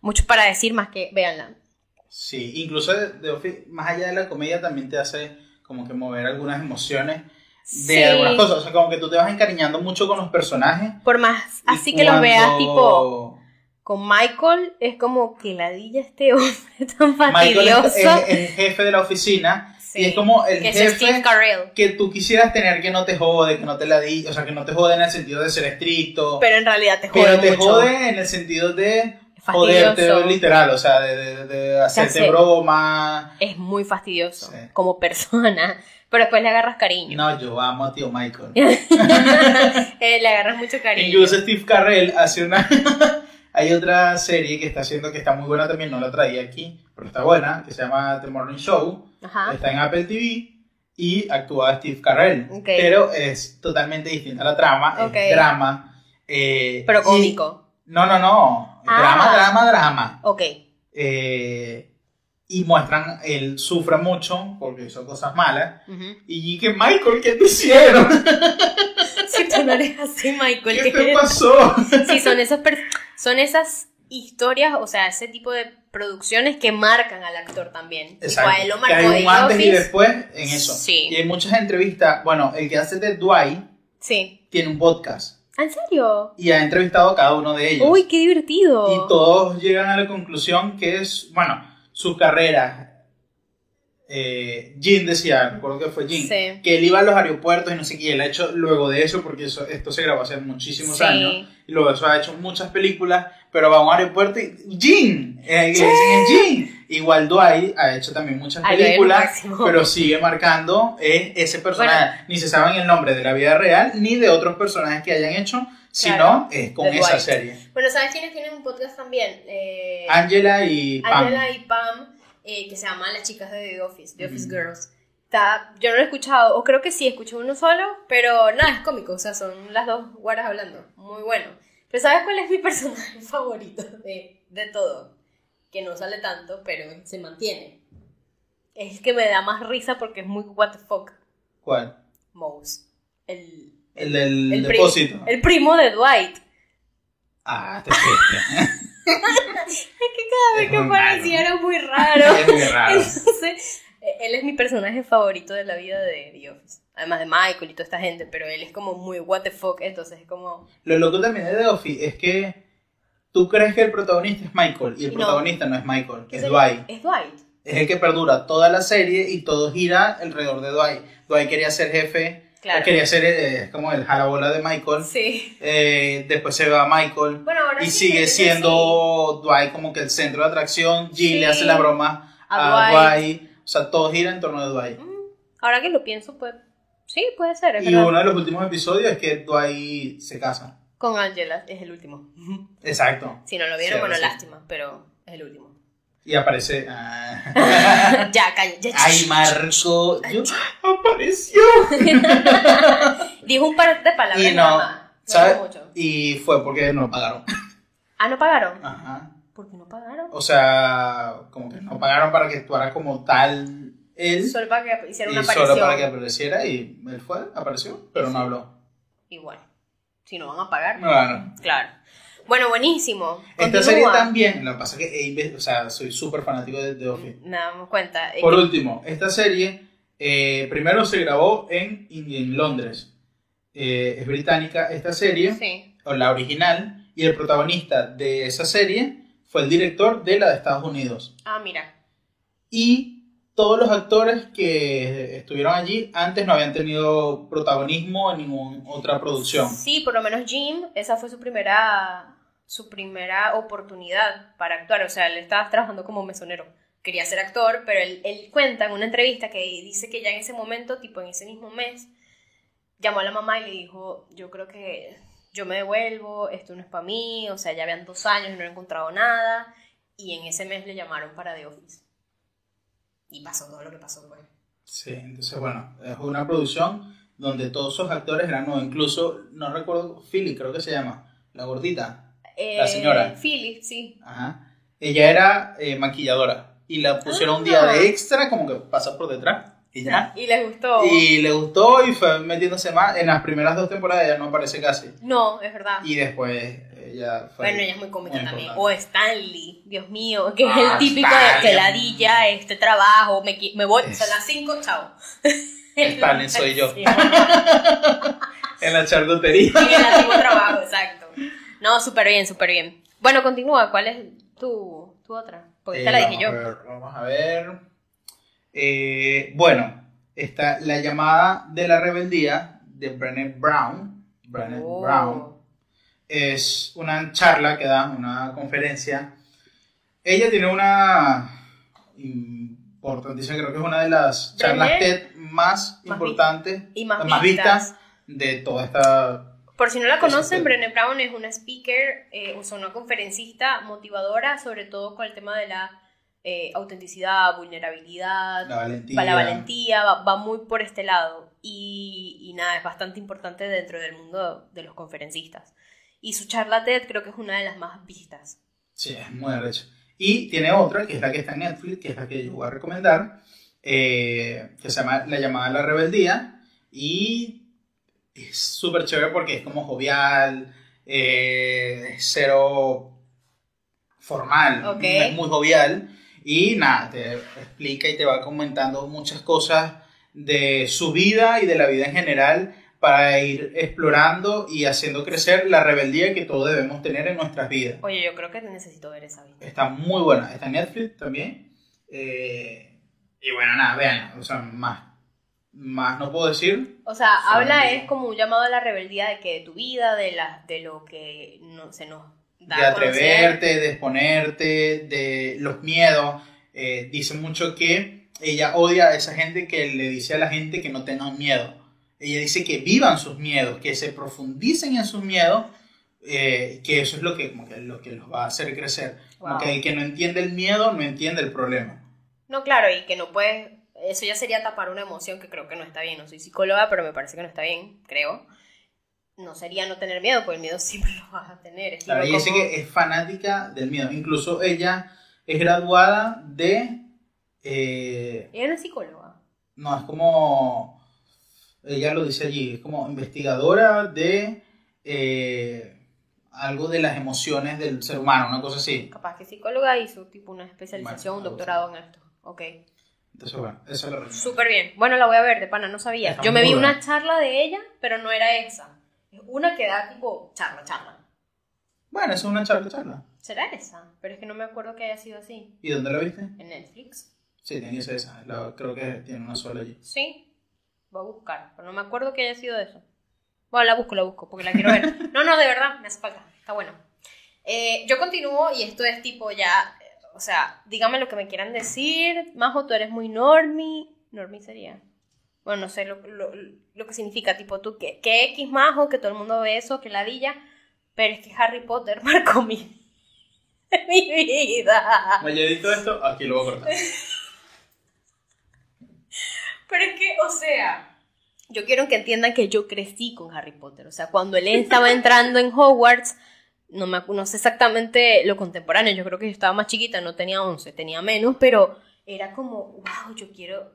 mucho para decir más que véanla. Sí, incluso de, de más allá de la comedia, también te hace como que mover algunas emociones de Sí. algunas cosas. O sea, como que tú te vas encariñando mucho con los personajes. Por más así que los veas cuando tipo con Michael, es como que ladilla este hombre tan Michael fastidioso. es- es el jefe de la oficina Sí, y es como el que jefe que tú quisieras tener que no te jode, que no te la di, o sea, que no te jode en el sentido de ser estricto, Pero en realidad te jode pero te mucho. jode en el sentido de Fastidioso. joderte literal, o sea, de, de, de hacerte hace. broma. Es muy fastidioso Sí. como persona. Pero después le agarras cariño. No, yo amo a tío Michael. Eh, le agarras mucho cariño. Incluso Steve Carrell hace una. Hay otra serie que está haciendo que está muy buena también, no la traía aquí, pero está buena, que se llama The Morning Show. Ajá. Está en Apple TV y actúa Steve Carrell. Ok. Pero es totalmente distinta la trama, Ok. es drama. eh, Pero y- cómico. No, no, no. Ah. Drama, drama, drama. Ok. Eh, y muestran, él sufre mucho porque hizo cosas malas. Y que Michael, ¿qué te hicieron? Si tú no eres así, Michael. ¿Qué ¿qué te pasó? Sí, son esas, son esas historias, o sea, ese tipo de producciones que marcan al actor también. Y a él lo Que marcó hay de un antes y después en eso. Sí. Y hay muchas entrevistas. Bueno, el que hace de Dwight Sí. tiene un podcast ¿En serio? y ha entrevistado a cada uno de ellos. Uy, qué divertido. Y todos llegan a la conclusión que es, bueno, su carrera. Eh, Jim decía, recuerdo que fue Jim, Sí. que él iba a los aeropuertos y no sé qué, y él ha hecho luego de eso, porque eso, esto se grabó hace muchísimos Sí. años, y luego eso ha hecho muchas películas, pero va a un aeropuerto y Jim, eh, Jim. Igual Dwight ha hecho también muchas películas, pero sigue marcando eh, ese personaje. Ni se saben el nombre de la vida real, ni de otros personajes que hayan hecho, sino es con esa Dwight. serie. Bueno, ¿sabes quiénes tienen un podcast también? Eh, Angela y Pam. Angela y Pam, eh, que se llaman Las Chicas de The Office, The Office Ujú. Girls. Está, yo no lo he escuchado, o creo que sí, escuché uno solo, pero nada, es cómico, o sea, son las dos guaras hablando, muy bueno. Pero ¿sabes cuál es mi personaje favorito de, de todo? Que no sale tanto, pero se mantiene. Es el que me da más risa porque es muy what the fuck, ¿Cuál? Mouse. El, El del el depósito. el primo de Dwight. Ah, te. Es que cada vez Es que aparecía era muy raro. es muy raro. Entonces, eh, él es mi personaje favorito de la vida de The Office. Además de Michael y toda esta gente, pero él es como muy what the fuck, entonces es como... Lo loco también de The Office es que tú crees que el protagonista es Michael y el no. protagonista no es Michael, es el- Dwight. Es Dwight. Es el que perdura toda la serie y todo gira alrededor de Dwight. Dwight quería ser jefe, Claro. quería ser eh, como el jalabola de Michael. Sí. Eh, después se va a Michael Bueno, y sí, sigue siendo Dwight como que el centro de atracción. Jill le hace la broma A a, Dwight. Dwight. O sea, todo gira en torno de Dwight. Mm, Ahora que lo pienso, pues... Sí, puede ser, Y verdad. uno de los últimos episodios es que Dwight se casa. Con Angela, es el último. Exacto. Si no lo vieron, bueno, lástima, pero es el último. Y aparece. ah. ya, calla, ya. Ay, Marco. yo- apareció. Dijo un par de palabras Y no, ¿sabes? mucho. Y fue porque no pagaron. Ah, ¿no pagaron? Ajá. ¿Por qué no pagaron? O sea, como que no pagaron para que actuara como tal él. Solo para que hiciera Y una aparición. solo para que apareciera y él fue, apareció, pero no habló. Igual. Si no van a pagar. Claro. Bueno, buenísimo. esta Continúa. serie también, lo que pasa es que, inve- o sea, soy súper fanático de The Office. Me damos cuenta. eh, Por último, esta serie eh, primero se grabó en, en Londres. Eh, es británica esta serie, Sí. o la original, y el protagonista de esa serie fue el director de la de Estados Unidos. Ah, mira. Y todos los actores que estuvieron allí antes no habían tenido protagonismo en ninguna otra producción. Sí, por lo menos Jim, esa fue su primera su primera oportunidad para actuar, o sea, él estaba trabajando como mesonero. Quería ser actor, pero él, él cuenta en una entrevista que dice que ya en ese momento, tipo en ese mismo mes, llamó a la mamá y le dijo, yo creo que yo me devuelvo, esto no es para mí, o sea, ya habían dos años y no he encontrado nada, y en ese mes le llamaron para The Office. Y pasó todo lo que pasó, pues. Sí, entonces bueno, es una producción donde todos esos actores eran nuevos, incluso, no recuerdo, Philly creo que se llama, la gordita. La señora. Eh, Philly, sí. Ajá. Ella era eh, maquilladora y la pusieron un día Ah. de extra, como que pasa por detrás y ya. Y les gustó. Y le gustó y fue metiéndose más. En las primeras dos temporadas ella no aparece casi. No, es verdad. Y después ella fue. Bueno, ella es muy cómica también. O Stanley, Dios mío, que es Ah, el típico de Stanley. que ladilla, este trabajo, me, me voy, Es- son las 5, chao. Stanley soy yo. Sí, En la charcutería. en el antiguo trabajo, exacto. No, súper bien, súper bien. Bueno, continúa, ¿cuál es tu, tu otra? Porque esta Eh, la dije yo. vamos a ver, vamos a ver. Eh, bueno, está la llamada de la rebeldía de Brené Brown. Brené Oh. Brown. Es una charla que da, una conferencia. Ella tiene una importantísima, creo que es una de las charlas TED más, más importantes Y más, más vistas. vistas de toda esta Por si no la conocen. Brené Brown es una speaker, eh, o sea, una conferencista motivadora, sobre todo con el tema de la eh, autenticidad, vulnerabilidad, la valentía. la valentía, va, va muy por este lado. Y, y nada, es bastante importante dentro del mundo de los conferencistas. Y su charla TED creo que es una de las más vistas. Sí, es muy arrecho. Y tiene otra, que es la que está en Netflix, que es la que yo voy a recomendar, eh, que se llama La llamada a la rebeldía. Y es súper chévere porque es como jovial, eh, cero formal, Ok. es muy jovial. Y nada, te explica y te va comentando muchas cosas de su vida y de la vida en general para ir explorando y haciendo crecer la rebeldía que todos debemos tener en nuestras vidas. Oye, yo creo que necesito ver esa vista. Está muy buena. Está en Netflix también. Eh, y bueno, nada, vean. O sea, más, más no puedo decir. O sea, habla es como un llamado a la rebeldía de que de tu vida, de, la, de lo que no, se nos da De conocer. atreverte, de exponerte, de los miedos. Eh, dice mucho que ella odia a esa gente que le dice a la gente que no tengan miedo. Ella dice que vivan sus miedos, que se profundicen en sus miedos, eh, que eso es lo que, como que, lo que los va a hacer crecer. Como Wow. que el que no entiende el miedo no entiende el problema. No, claro, y que no puedes. Eso ya sería tapar una emoción que creo que no está bien. No soy psicóloga, pero me parece que no está bien, creo. No sería no tener miedo, porque el miedo siempre lo vas a tener. Es Claro, ella dice como- que es fanática del miedo. Incluso ella es graduada de. eh, Ella no es psicóloga. no, es como. Ella lo dice allí, es como investigadora de eh, algo de las emociones del ser humano, una cosa así. Capaz que psicóloga hizo tipo una especialización, Bueno, un doctorado en esto. Ok. Entonces, bueno, eso lo recomiendo. Súper bien. Bueno, la voy a ver, de pana, no sabía. Está Yo me vi buena. una charla de ella, pero no era esa. Es una que da tipo charla, charla. Bueno, eso es una charla, charla. ¿Será esa? Pero es que no me acuerdo que haya sido así. ¿Y dónde la viste? ¿En Netflix? Sí, tiene que ser esa. La- creo que tiene una sola allí. Sí. Voy a buscar, pero no me acuerdo que haya sido eso. Bueno, la busco, la busco, porque la quiero ver. No, no, de verdad, me hace falta. Está bueno. Eh, yo continúo y esto es tipo ya, o sea, dígame lo que me quieran decir. Majo, tú eres muy normie. Normie sería. Bueno, no sé lo, lo, lo que significa, tipo tú, que, que X majo, que todo el mundo ve eso, que ladilla. Pero es que Harry Potter marcó mi, mi vida. Oye, edito esto, aquí lo voy a cortar. Pero es que, o sea, yo quiero que entiendan que yo crecí con Harry Potter. O sea, cuando él estaba entrando en Hogwarts, no, me, no sé exactamente lo contemporáneo, yo creo que yo estaba más chiquita, no tenía 11, tenía menos, pero era como, wow, yo quiero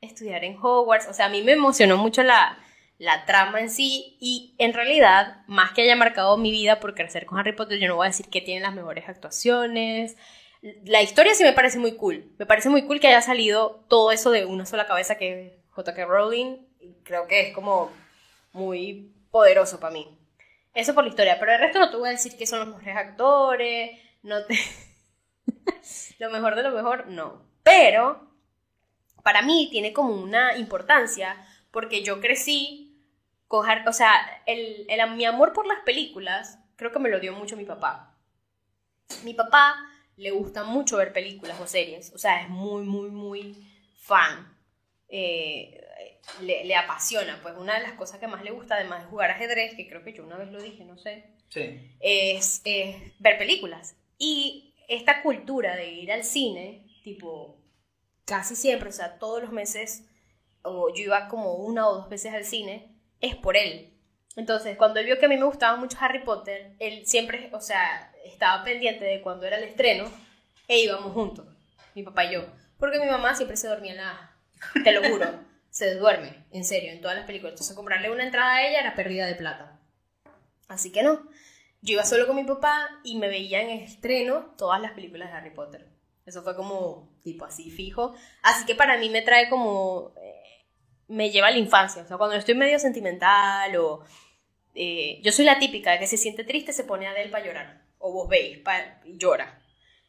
estudiar en Hogwarts. O sea, a mí me emocionó mucho la, la trama en sí y en realidad, más que haya marcado mi vida por crecer con Harry Potter, yo no voy a decir que tiene las mejores actuaciones. La historia sí me parece muy cool. Me parece muy cool que haya salido todo eso de una sola cabeza que es J.K. Rowling. Creo que es como muy poderoso para mí. Eso por la historia. Pero el resto no te voy a decir que son los mejores actores. No te... lo mejor de lo mejor, no. Pero para mí tiene como una importancia porque yo crecí con, o sea, el, el- mi amor por las películas creo que me lo dio mucho mi papá. Mi papá le gusta mucho ver películas o series, o sea, es muy, muy, muy fan. Eh, le, le apasiona, pues una de las cosas que más le gusta, además de jugar ajedrez, que creo que yo una vez lo dije, no sé, Sí. es, es ver películas. Y esta cultura de ir al cine, tipo, casi siempre, o sea, todos los meses, o yo iba como una o dos veces al cine, es por él. Entonces, cuando él vio que a mí me gustaba mucho Harry Potter, él siempre, o sea, estaba pendiente de cuando era el estreno e íbamos juntos, mi papá y yo. Porque mi mamá siempre se dormía en la... Te lo juro, se duerme, en serio, en todas las películas. Entonces, comprarle una entrada a ella era pérdida de plata. Así que no. Yo iba solo con mi papá y me veía en estreno todas las películas de Harry Potter. Eso fue como tipo así fijo. Así que para mí me trae como... eh, me lleva a la infancia. O sea, cuando estoy medio sentimental o... eh, yo soy la típica que se siente triste se pone a Adele para llorar. O vos veis pa- llora.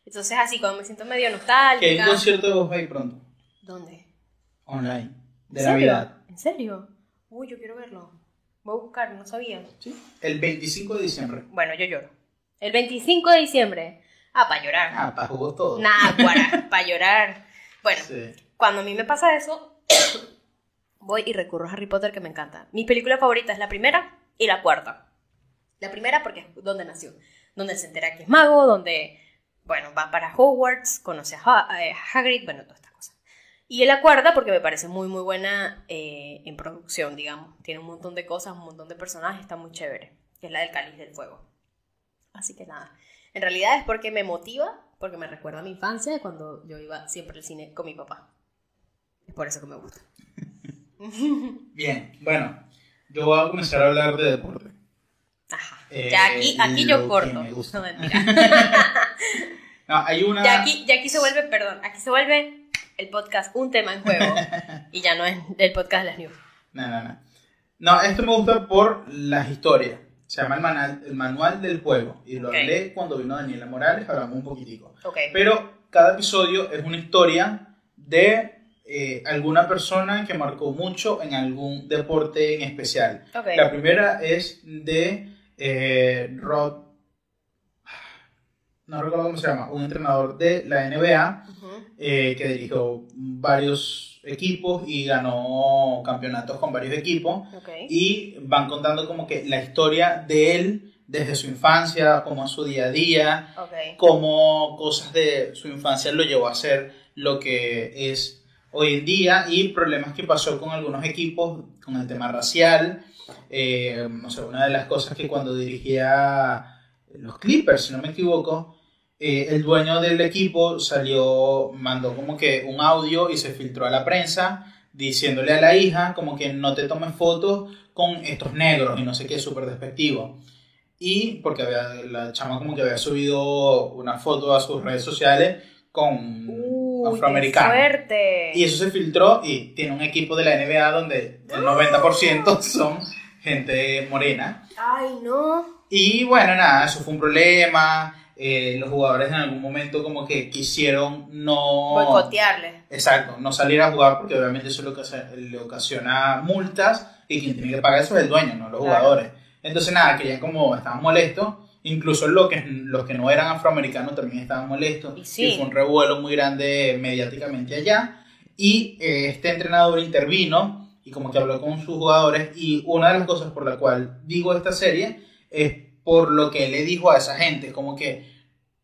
Entonces así, cuando me siento medio Que hay nostálgica... un concierto de vos ahí pronto. ¿Dónde? Online. De ¿En serio? Navidad. ¿En serio? Uy, yo quiero verlo. Voy a buscar, no sabía. Sí. El 25 de diciembre. Bueno, yo lloro. El 25 de diciembre. Ah, para llorar. Ah, para jugó todo. Nah, para llorar. Bueno, Sí. cuando a mí me pasa eso, voy y recurro a Harry Potter que me encanta. Mi película favorita es la primera y la cuarta. La primera porque es donde nació, donde se entera que es mago, donde, bueno, va para Hogwarts, conoce a eh, Hagrid, bueno, todas estas cosas. Y la cuarta porque me parece muy, muy buena eh, en producción, digamos. Tiene un montón de cosas, un montón de personajes, está muy chévere. Que es la del cáliz del fuego. Así que nada. En realidad es porque me motiva, porque me recuerda a mi infancia, cuando yo iba siempre al cine con mi papá. Es por eso que me gusta. Bien, bueno. Yo voy a comenzar a hablar de deporte. Ajá. Eh, ya aquí, aquí yo corto. me gusta. No, mentira. No, hay una. Ya aquí, ya aquí se vuelve, perdón, aquí se vuelve el podcast un tema en juego. y ya no es el podcast de las news. No, no, no. No, esto me gusta por las historias. Se llama el manual, el manual del juego. Y lo Ok. hablé cuando vino Daniela Morales, hablamos un poquitico. Pero cada episodio es una historia de eh, alguna persona que marcó mucho en algún deporte en especial. La primera es de eh, Rod. No recuerdo cómo se llama, un entrenador de la NBA. Eh, que dirigió varios equipos y ganó campeonatos con varios equipos y van contando como que la historia de él desde su infancia, como su día a día, Ok. cómo cosas de su infancia lo llevó a ser lo que es hoy en día y problemas que pasó con algunos equipos con el tema racial. Eh, no sé, una de las cosas que cuando dirigía los Clippers, si no me equivoco, eh, el dueño del equipo salió, mandó como que un audio y se filtró a la prensa diciéndole a la hija como que no te tomes fotos con estos negros y no sé qué, súper despectivo. Y porque había, la chama como que había subido una foto a sus redes sociales con Uy, qué afroamericano. fuerte. Y eso se filtró y tiene un equipo de la NBA donde el 90% son gente morena. Ay, no. Y bueno, nada, eso fue un problema. Eh, los jugadores en algún momento como que quisieron no... Boicotearle. Exacto, no salir a jugar porque obviamente eso lo que hace- le ocasiona multas y quien tiene que pagar eso es el dueño, no los Claro. jugadores. Entonces nada, que ya como estaban molestos, incluso los que, los que no eran afroamericanos también estaban molestos Y sí. fue un revuelo muy grande mediáticamente allá y eh, este entrenador intervino y como que habló con sus jugadores y una de las cosas por la cual digo esta serie es por lo que le dijo a esa gente, como que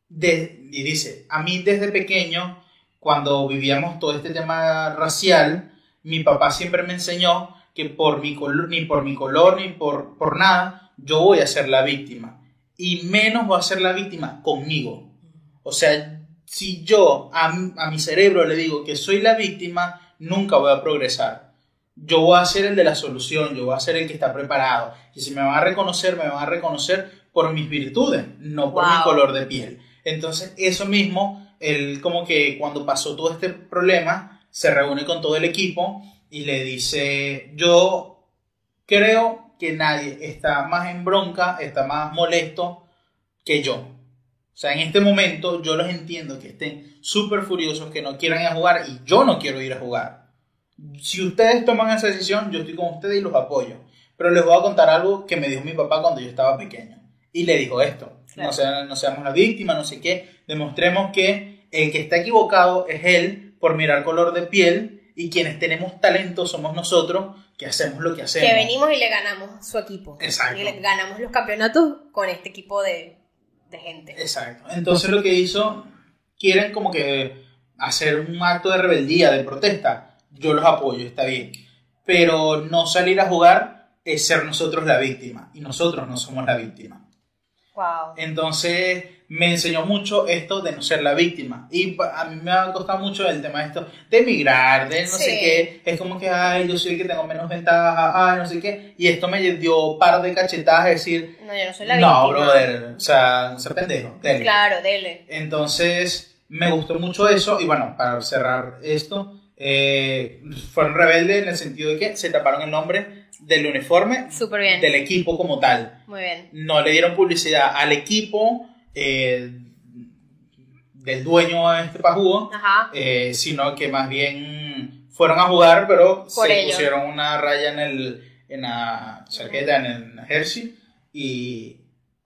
de- y dice, a mí desde pequeño, cuando vivíamos todo este tema racial, mi papá siempre me enseñó que por mi color, ni por mi color, ni por, por nada, yo voy a ser la víctima. Y menos voy a ser la víctima conmigo. O sea, si yo a, mi- a mi cerebro le digo que soy la víctima, nunca voy a progresar. Yo voy a ser el de la solución, yo voy a ser el que está preparado. Y si me van a reconocer, me van a reconocer por mis virtudes, no por mi color de piel. Entonces, eso mismo, él como que cuando pasó todo este problema, se reúne con todo el equipo y le dice, yo creo que nadie está más en bronca, está más molesto que yo. O sea, en este momento yo los entiendo que estén súper furiosos, que no quieran ir a jugar y yo no quiero ir a jugar. Si ustedes toman esa decisión, yo estoy con ustedes y los apoyo. Pero les voy a contar algo que me dijo mi papá cuando yo estaba pequeño. Y le dijo esto. Claro. No, sea- no seamos la víctima, no sé qué. Demostremos que el que está equivocado es él por mirar color de piel y quienes tenemos talento somos nosotros que hacemos lo que hacemos. Que venimos y le ganamos su equipo. Exacto. Y le ganamos los campeonatos con este equipo de, de gente. Exacto. Entonces lo que hizo, quieren como que hacer un acto de rebeldía, de protesta. Yo los apoyo, está bien. Pero no salir a jugar es ser nosotros la víctima. Y nosotros no somos la víctima. Wow. Entonces me enseñó mucho esto de no ser la víctima. Y a mí me ha costado mucho el tema de esto, de emigrar, de no sé Sí. qué. Es como que, ay, yo soy el que tengo menos ventaja, ay, no sé qué. Y esto me dio un par de cachetadas de decir, No, yo no soy la no, víctima. brother, o sea, no ser pendejo. dele". Claro, dele. Entonces, me gustó mucho eso. Y bueno, para cerrar esto, eh, fueron rebeldes en el sentido de que se taparon el nombre del uniforme Súper bien. del equipo como tal. Muy bien. No le dieron publicidad al equipo eh, del dueño a este pajugo, eh, sino que más bien fueron a jugar, pero Por se ello. pusieron una raya en, el, en la chaqueta, en el jersey, y,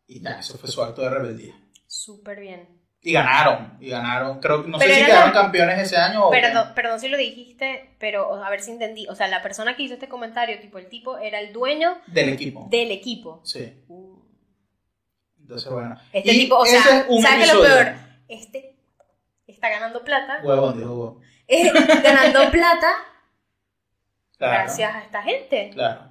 y ya, eso fue su acto de rebeldía. Súper bien. Y ganaron, y ganaron. Creo no Pero sé si quedaron la- campeones ese año o. Perdón, perdón si lo dijiste, pero a ver si entendí. O sea, la persona que hizo este comentario, tipo, el tipo era el dueño Del equipo. del equipo. Sí. Uh. Entonces, bueno. Este Y tipo, o sea, es ¿sabes qué lo peor? Este está ganando plata. Huevón, dijo huevón. eh, ganando plata Claro. gracias a esta gente. Claro.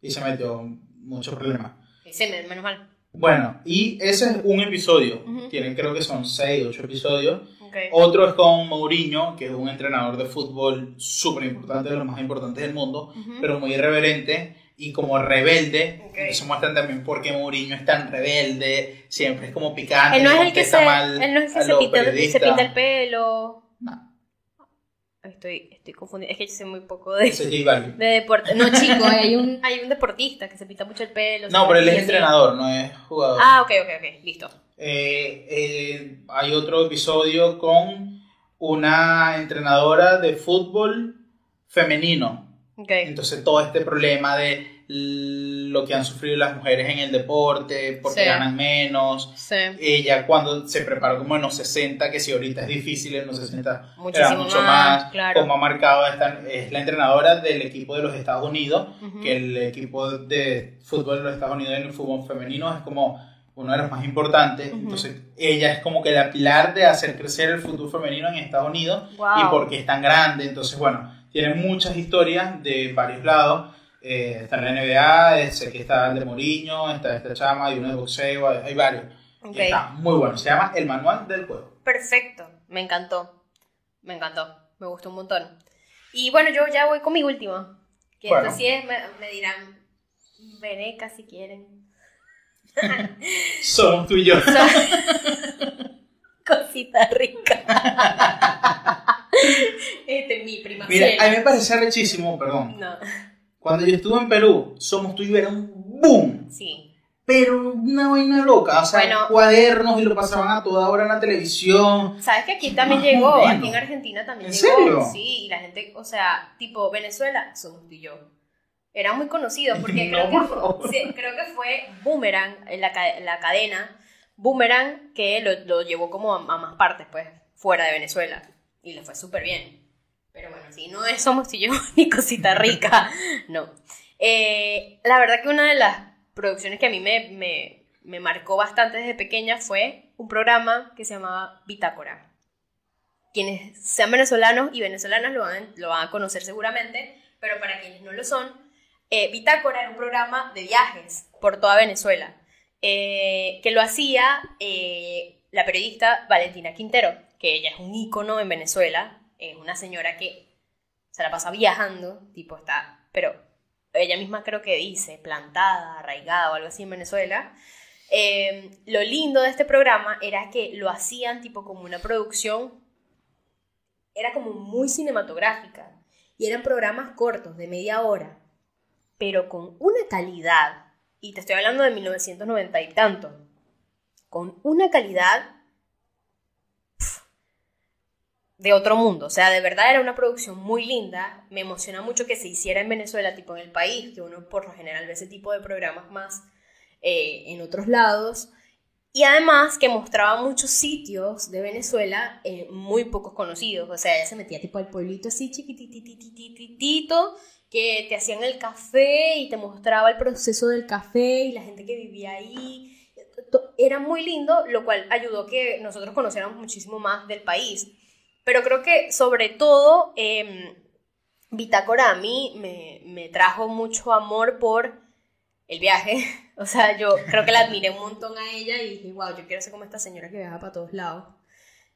Y se metió muchos problemas. Sí, men- menos mal. Bueno, y ese es un episodio. Ujú. Tienen creo que son 6, 8 episodios. Ok. Otro es con Mourinho, que es un entrenador de fútbol súper importante, de los más importantes del mundo, Ujú. pero muy irreverente. Y como rebelde, Ok. entonces muestran también por qué Mourinho es tan rebelde, siempre es como picante. Él no es el que se, mal él no es que se pinta, se pinta el pelo. Estoy, estoy confundida. Es que yo sé muy poco de, Balvin. de deporte. No, chico, hay un, hay un deportista que se pinta mucho el pelo. No, pero él es entrenador, no es jugador. Ah, ok, ok, ok. Listo. Eh, eh, hay otro episodio con una entrenadora de fútbol femenino. Ok. Entonces todo este problema de lo que han sufrido las mujeres en el deporte, porque Sí. ganan menos. Sí. Ella cuando se preparó como en los 60, que si ahorita es difícil, en los 60 era Muchísimo mucho más, más. claro. Como ha marcado, esta, es la entrenadora del equipo de los Estados Unidos, Ujú. que el equipo de fútbol de los Estados Unidos en el fútbol femenino es como uno de los más importantes. Ujú. Entonces ella es como que la pilar de hacer crecer el fútbol femenino en Estados Unidos Wow. y porque es tan grande. Entonces, bueno, tiene muchas historias de varios lados. Eh, está en la NBA, sé que está el de Mourinho, está esta chama, hay uno de boxeo, hay, hay varios. Está muy bueno, se llama El Manual del Juego. Perfecto. Me encantó. Me encantó. Me gustó un montón. Y bueno, yo ya voy con mi último. Que Bueno. esto sí es, me, me dirán, Veneca si quieren. Somos tú y yo. Cosita rica. este, mi prima Mira, a mí me parece rechísimo, perdón. No, Cuando yo estuve en Perú, Somos tú y yo era un boom. sí. Pero una vaina loca, o sea, Bueno. cuadernos y lo pasaban a toda hora en la televisión. ¿Sabes que aquí también llegó? menos. Aquí en Argentina también ¿En llegó. serio? Sí, y la gente, o sea, tipo Venezuela, somos tú y yo. Eran muy conocidos porque No, creo, por que, favor. sí, creo que fue Boomerang, en la, la cadena, Boomerang, que lo, lo llevó como a, a más partes, pues, fuera de Venezuela. Y le fue súper bien. Pero bueno, sí, no es Somos y yo ni cosita rica, no. Eh, la verdad que una de las producciones que a mí me, me, me marcó bastante desde pequeña fue un programa que se llamaba Bitácora. Quienes sean venezolanos y venezolanas lo van, lo van a conocer seguramente, pero para quienes no lo son, eh, Bitácora era un programa de viajes por toda Venezuela, eh, que lo hacía eh, la periodista Valentina Quintero, que ella es un ícono en Venezuela, es una señora que se la pasa viajando, tipo está, pero ella misma creo que dice, plantada, arraigada o algo así en Venezuela. Eh, lo lindo de este programa era que lo hacían tipo como una producción, era como muy cinematográfica, y eran programas cortos, de media hora, pero con una calidad, y te estoy hablando de 1990 y tanto, con una calidad de otro mundo. O sea, de verdad era una producción muy linda. Me emociona mucho que se hiciera en Venezuela, tipo en el país, que uno por lo general ve ese tipo de programas más eh, en otros lados. Y además que mostraba muchos sitios de Venezuela eh, muy pocos conocidos. O sea, ella se metía tipo al pueblito así chiquitititititito, que te hacían el café y te mostraba el proceso del café y la gente que vivía ahí. Era muy lindo, lo cual ayudó que nosotros conociéramos muchísimo más del país. Pero creo que sobre todo, eh, Bitácora a mí me, me trajo mucho amor por el viaje. O sea, yo creo que la admiré un montón a ella y dije, wow, yo quiero ser como esta señora que viaja para todos lados.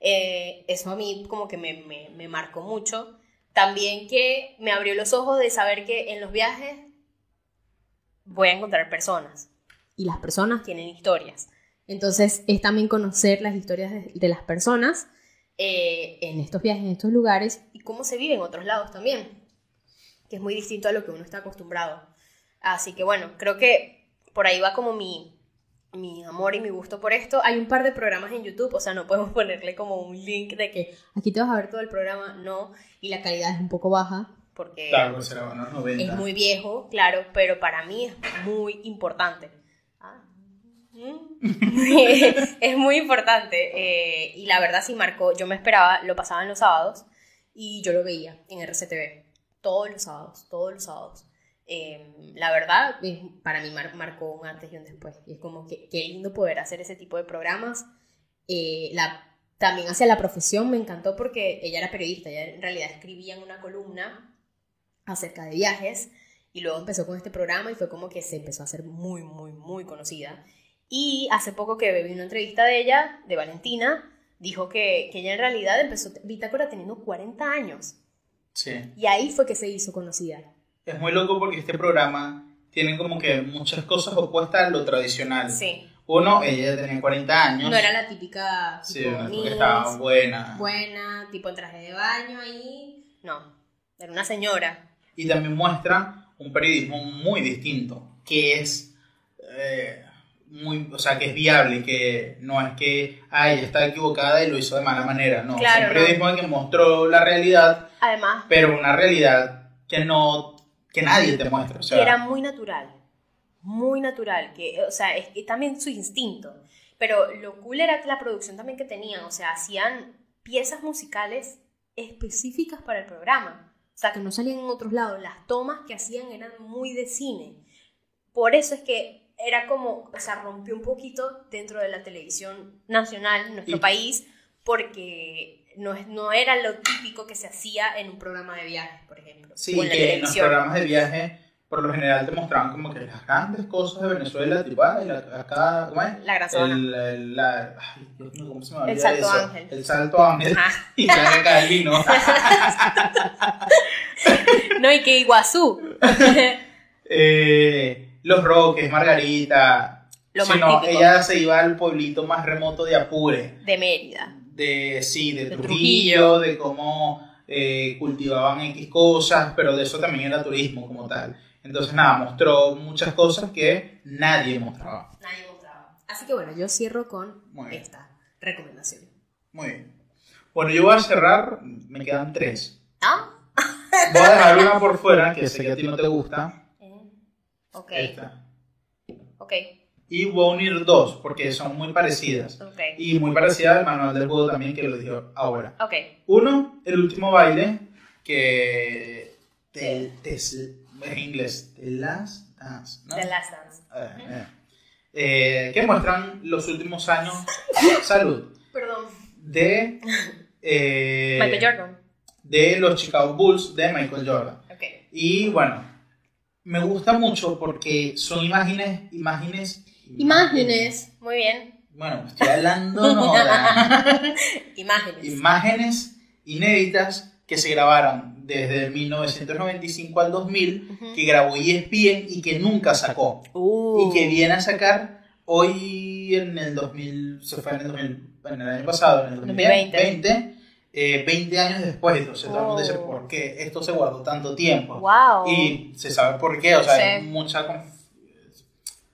Eh, eso a mí como que me, me, me, marcó mucho. También que me abrió los ojos de saber que en los viajes voy a encontrar personas. Y las personas tienen historias. Entonces es también conocer las historias de, de las personas eh, en estos viajes, en estos lugares, y cómo se vive en otros lados también. Que es muy distinto a lo que uno está acostumbrado. Así que bueno, creo que por ahí va como mi, mi amor y mi gusto por esto. Hay un par de programas en YouTube, o sea, no podemos ponerle como un link de que aquí te vas a ver todo el programa, no, y la calidad es un poco baja. Porque claro, pues era bueno, 90. es muy viejo, claro, pero para mí es muy importante. Es muy importante eh, y la verdad sí marcó, yo me esperaba, lo pasaban los sábados y yo lo veía en RCTV, todos los sábados, todos los sábados. Eh, la verdad, para mí mar marcó un antes y un después. Y es como que qué lindo poder hacer ese tipo de programas. Eh, la, también hacia la profesión me encantó porque ella era periodista, ella en realidad escribía en una columna acerca de viajes y luego empezó con este programa y fue como que se empezó a hacer muy, muy, muy conocida. Y hace poco que vi una entrevista de ella, de Valentina, dijo que, que ella en realidad empezó Bitácora teniendo 40 años. Sí. Y ahí fue que se hizo conocida es muy loco porque este programa tiene como que muchas cosas opuestas a lo tradicional. Sí. Uno, ella tenía 40 años. No era la típica. Sí, estaba buena. Buena, tipo en traje de baño ahí. No, era una señora. Y también muestra un periodismo muy distinto, que es. Eh, muy, o sea, que es viable, que no es que ella está equivocada y lo hizo de mala manera, no, claro, es un periodismo no. que mostró la realidad, además, pero una realidad que no que nadie te muestra. O sea, que era muy natural, muy natural, que, o sea, es que también su instinto. Pero lo cool era la producción también que tenían, o sea, hacían piezas musicales específicas para el programa. O sea, que no salían en otros lados. Las tomas que hacían eran muy de cine. Por eso es que era como, o sea, rompió un poquito dentro de la televisión nacional, en nuestro Y- país, porque no, no era lo típico que se hacía en un programa de viajes, por ejemplo. Sí, o en la que en los programas de viaje, por lo general te mostraban como que las grandes cosas de Venezuela, tipo, ay, la- acá, ¿cómo es? La gran zona. El, el- la, ay, Dios mío, ¿cómo se me El Salto eso? Ángel. El salto ángel. Ajá. y acá el vino. No, y que Iguazú. Eh, los Roques, Margarita. Lo Si más ella se iba al pueblito más remoto de Apure. de Mérida. de sí, de, De Trujillo, de cómo eh, cultivaban X cosas, pero de eso también era turismo como tal. Entonces, nada, mostró muchas cosas que nadie mostraba. Nadie mostraba. Así que bueno, yo cierro con Muy bien. esta recomendación. Muy bien. Bueno, yo voy a cerrar, me quedan tres. ¿Ah? Voy a dejar una por fuera, que sé que a ti no te gusta. Ok, Esta. ok, Y voy a unir dos, porque son muy parecidas. ok. Y muy parecida al manual del juego también, que lo dijo ahora. Ok, Uno, el último baile, que te, te- en inglés, The Last Dance, ¿no? The Last Dance. Eh, eh. Eh, que muestran los últimos años, salud, Perdón. de, eh, Michael Jordan. de los Chicago Bulls de Michael Jordan. Ok. Y bueno, me gusta mucho porque son imágenes, imágenes, Imágenes. Muy bien. Bueno, estoy hablando, no. Imágenes. imágenes inéditas que se grabaron desde el 1995 al 2000, Ujú. que grabó ESPN y que nunca sacó. Uh. Y que viene a sacar hoy en el 2000, se fue en el, 2000, en el año pasado, en el 2020. 2020, eh, 20 años después. Entonces todo el mundo dice. ¿por qué esto se guardó tanto tiempo? Wow. Y se sabe por qué, o sea, Sí. hay mucha conf-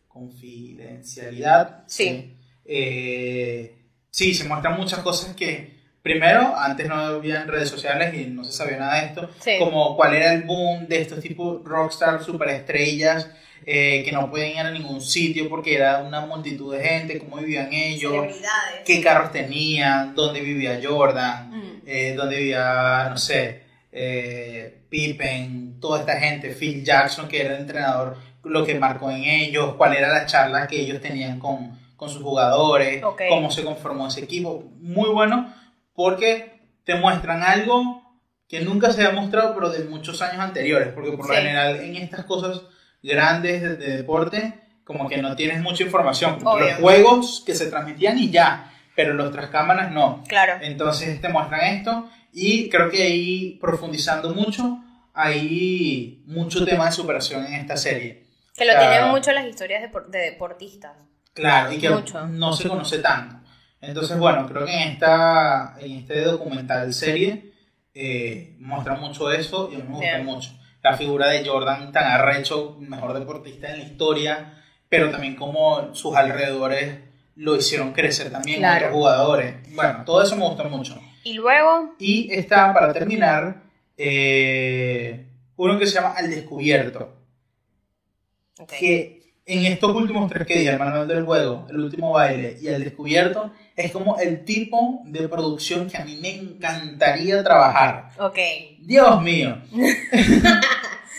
confidencialidad. Sí. Eh, sí, se muestran muchas cosas que primero, antes no había redes sociales y no se sabía nada de esto, Sí. como cuál era el boom de estos tipos rockstar, superestrellas, eh, que no podían ir a ningún sitio porque era una multitud de gente, cómo vivían ellos, qué carros tenían, dónde vivía Jordan, Mm. eh, dónde vivía, no sé, eh, Pippen, toda esta gente, Phil Jackson, que era el entrenador, lo que marcó en ellos, cuál era la charla que ellos tenían con, con sus jugadores, cómo se conformó ese equipo. Muy bueno porque te muestran algo que nunca se ha mostrado, pero de muchos años anteriores, porque por lo Sí. general en estas cosas grandes de, de deporte, como que no tienes mucha información. Obvio. Los juegos que se transmitían y ya, pero los tras cámaras no. Claro. Entonces te muestran esto y creo que ahí profundizando mucho, hay mucho tema de superación en esta serie. Que lo O sea, tienen mucho las historias de, de deportistas. Claro, y que Mucho. no se conoce tanto. Entonces, bueno, creo que en, esta, en este documental serie eh, muestra mucho eso y a mí me gusta Bien. mucho. La figura de Jordan tan arrecho, mejor deportista en la historia, pero también como sus alrededores lo hicieron crecer también Claro. otros jugadores. Bueno, todo eso me gusta mucho. Y luego, Y está, para terminar, eh, uno que se llama Al Descubierto, ok, que en estos últimos tres que di, el manual del juego, el último baile y el descubierto, es como el tipo de producción que a mí me encantaría trabajar. ok, Dios mío.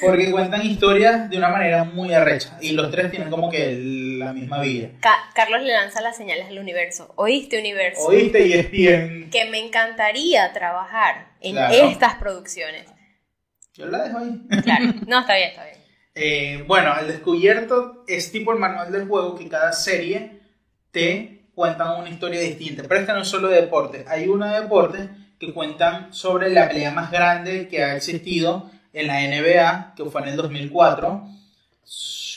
Porque cuentan historias de una manera muy arrecha. Y los tres tienen como que la misma vida. Ca- Carlos le lanza las señales al universo. ¿Oíste, universo? ¿Oíste? Y es bien. Que me encantaría trabajar en Claro. estas producciones. Yo la dejo ahí. Claro, no, está bien, está bien. Eh, bueno, el descubierto es tipo el manual del juego que cada serie te cuentan una historia distinta. Pero esta no es solo de deporte. Hay una de deporte que cuentan sobre la pelea más grande que ha existido en la NBA, que fue en el 2004,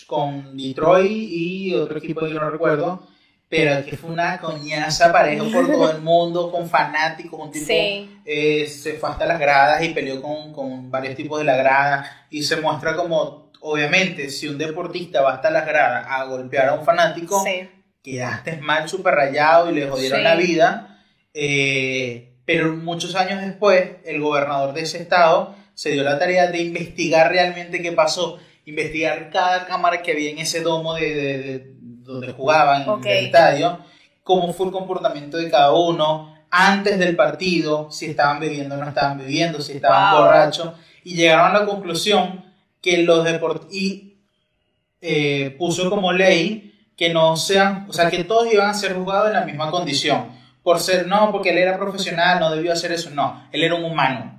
con Detroit y otro equipo que yo no recuerdo. Pero que fue una coñaza pareja por todo el mundo, con fanáticos, un tipo Sí. eh, se fue hasta las gradas y peleó con, con varios tipos de la grada y se muestra como, obviamente, si un deportista va hasta las gradas a golpear a un fanático, Sí. quedaste mal, súper rayado y le jodieron Sí. la vida. Eh, pero muchos años después, el gobernador de ese estado se dio la tarea de investigar realmente qué pasó, investigar cada cámara que había en ese domo de, de- de- donde jugaban Ok. del estadio, cómo fue el comportamiento de cada uno antes del partido, si estaban bebiendo o no estaban bebiendo, si estaban Wow. borrachos, y llegaron a la conclusión que los deportistas, y eh, puso como ley que no sean, o sea, que todos iban a ser juzgados en la misma condición. Por ser, no, porque él era profesional, no debió hacer eso, no, él era un humano.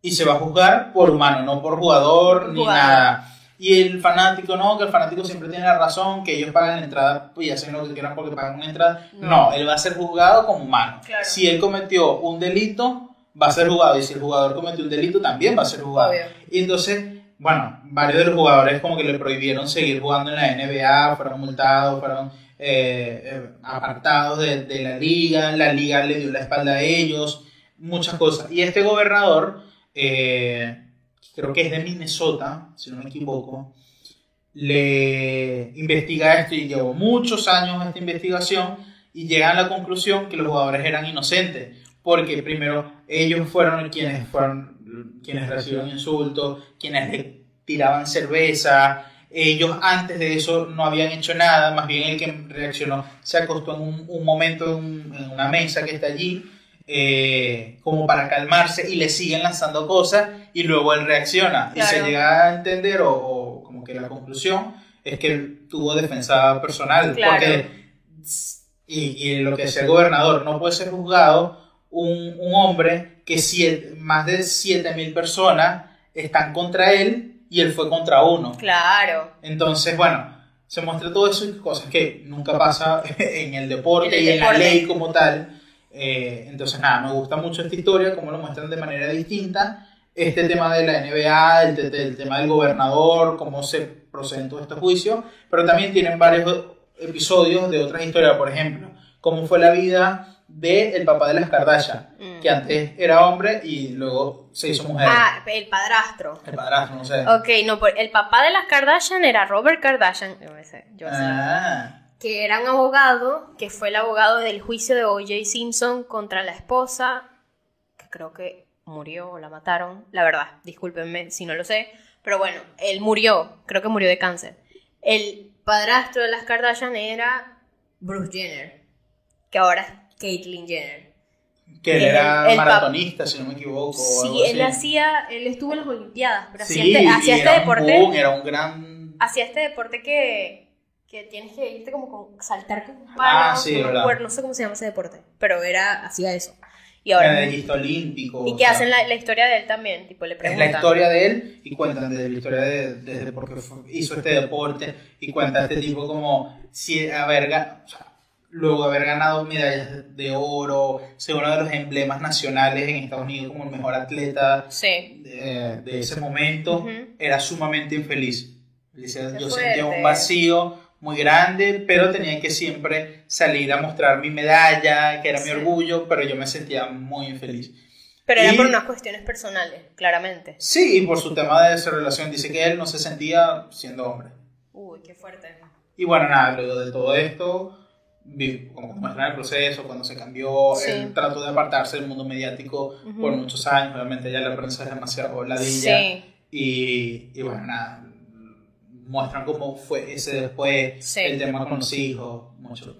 Y se va a juzgar por humano, no por jugador ni Jugador. nada. Y el fanático, no, que el fanático siempre tiene la razón, que ellos pagan la entrada y hacen lo que quieran porque pagan una entrada. No. No, él va a ser juzgado como humano. Claro. Si él cometió un delito, va a ser juzgado. Y si el jugador cometió un delito, también va a ser juzgado. Obvio. Y entonces, bueno, varios de los jugadores como que le prohibieron seguir jugando en la NBA, fueron multados, fueron eh, eh, apartados de, la liga, la liga le dio la espalda a ellos, muchas cosas. Y este gobernador, eh, creo que es de Minnesota, si no me equivoco, le investiga esto y llevó muchos años esta investigación y llegan a la conclusión que los jugadores eran inocentes, porque primero ellos fueron quienes fueron quienes recibieron insultos, quienes le tiraban cerveza, ellos antes de eso no habían hecho nada, más bien el que reaccionó se acostó en un, un momento en, en una mesa que está allí, eh, como para calmarse y le siguen lanzando cosas y luego él reacciona y se Claro. llega a entender o, o como que la conclusión es que él tuvo defensa personal Claro. porque y, y lo que decía el gobernador no puede ser juzgado un, un hombre que siete- más de 7000 personas están contra él y él fue contra uno Claro. entonces, bueno, se muestra todo eso y cosas que nunca pasa en el deporte el y en la ley como tal. Eh, entonces, nada, me gusta mucho esta historia, cómo lo muestran de manera distinta. Este tema de la NBA, el, el tema del gobernador, cómo se proceden todos estos juicios, pero también tienen varios episodios de otras historias, por ejemplo, cómo fue la vida del papá de las Kardashian, Mm. que antes era hombre y luego se hizo mujer. Ah, el padrastro. El padrastro, no sé. Ok, no, por- el papá de las Kardashian era Robert Kardashian, yo sé, yo sé, Ah, que era un abogado, que fue el abogado del juicio de O.J. Simpson contra la esposa creo que murió o la mataron, la verdad, discúlpenme si no lo sé, pero bueno, él murió, creo que murió de cáncer. El padrastro de las Kardashian era Bruce Jenner, que ahora es Caitlyn Jenner. Que él El- era el pap- maratonista, si no me equivoco. o algo Sí, él así. hacía, él estuvo en las Olimpiadas, pero Sí, hacía este, hacía y este era un deporte, boom, era un gran. hacía este deporte que, que tienes que irte como con, saltar con un palo, Ah, sí, con un verdad. cuerno, no sé cómo se llama ese deporte, pero era, hacía eso. Y ahora, medallista olímpico. y que sea, hacen la, la historia de él también, tipo le Es preguntan. la historia de él y cuentan desde la historia de, desde por qué hizo este deporte y cuenta este tipo como si haber ga- o sea, luego haber ganado medallas de oro, ser uno de los emblemas nacionales en Estados Unidos como el mejor atleta Sí. de, de ese momento, Ujú. era sumamente infeliz. Dice, yo sentía un vacío muy grande, pero tenía que siempre salir a mostrar mi medalla, que era mi Sí. orgullo, pero yo me sentía muy infeliz. Pero era Y- por unas cuestiones personales, claramente. Sí, y por su tema de su relación, dice que él no se sentía siendo hombre. Uy, qué fuerte. Y bueno, nada, luego de todo esto, como muestra el proceso, cuando se cambió, Sí. él trató de apartarse del mundo mediático Ujú. por muchos años, obviamente ya la prensa es demasiado ladilla. Sí, Y, y bueno, nada, muestran cómo fue ese después, Sí. el tema con los hijos, mucho.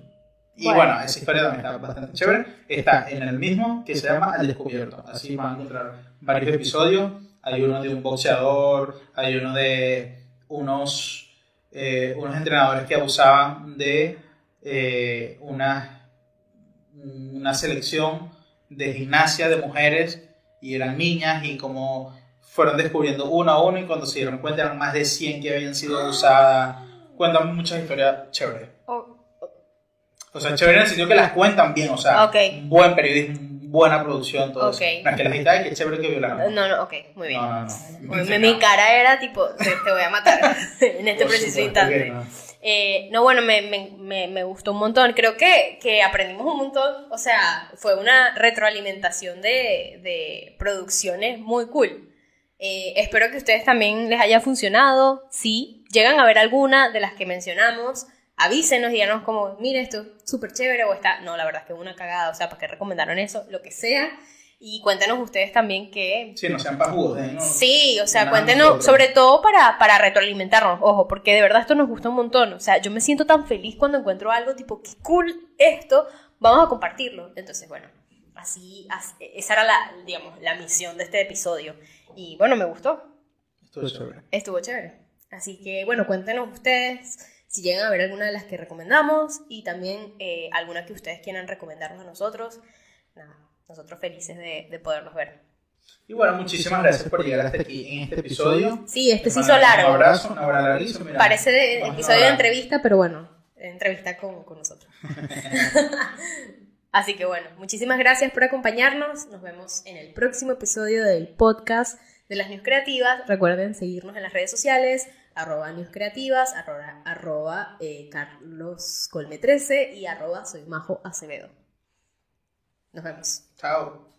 Y Bueno. bueno, esa historia también está bastante chévere. Está en el mismo que se llama Al Descubierto. Así van a encontrar varios episodios. Hay uno de un boxeador, hay uno de unos, eh, unos entrenadores que abusaban de eh, una, una selección de gimnasia de mujeres y eran niñas y como fueron descubriendo uno a uno y cuando se dieron cuenta eran más de 100 que habían sido abusadas. Cuentan muchas historias chéveres. Oh, O sea, chévere en el sentido que las cuentan bien, o sea, Ok. un buen periodismo, buena producción, todo Ok. eso. No es que las editan, que chévere que violaron. no, no, ok, muy bien. No, no, no. Uy, mi, mi cara era tipo, te, te voy a matar en este Por preciso instante. No. Eh, no, bueno, me, me, me, me gustó un montón. Creo que, que aprendimos un montón. O sea, fue una retroalimentación de, de producciones muy cool. Eh, espero que ustedes también les haya funcionado. Si llegan a ver alguna de las que mencionamos, avísenos, díganos como, mire, esto es súper chévere o está... No, la verdad es que una cagada. O sea, ¿para qué recomendaron eso? Lo que sea. Y cuéntenos ustedes también que Sí, no sean pajudos, ¿eh? No- Sí, o sea, cuéntenos, sobre todo para, para retroalimentarnos, ojo, porque de verdad esto nos gusta un montón. O sea, yo me siento tan feliz cuando encuentro algo tipo, qué cool esto, vamos a compartirlo. Entonces, bueno, así, as- esa era la, digamos, la misión de este episodio. Y bueno, me gustó, Estuvo chévere. estuvo chévere. Así que, bueno, cuéntenos ustedes si llegan a ver alguna de las que recomendamos y también eh, alguna que ustedes quieran recomendarnos a nosotros. Nada, nosotros felices de, de poderlos ver. Y bueno, muchísimas gracias por llegar hasta aquí en este episodio. Sí, este se hizo largo. Un abrazo, un abrazo mira. Parece de episodio de entrevista, pero bueno, entrevista con, con nosotros. Así que bueno, muchísimas gracias por acompañarnos. Nos vemos en el próximo episodio del podcast de las News Creativas. Recuerden seguirnos en las redes sociales, arroba News Creativas, arroba, arroba eh, Carlos Colme 13 y arroba Soy Majo Acevedo. Nos vemos. Chao.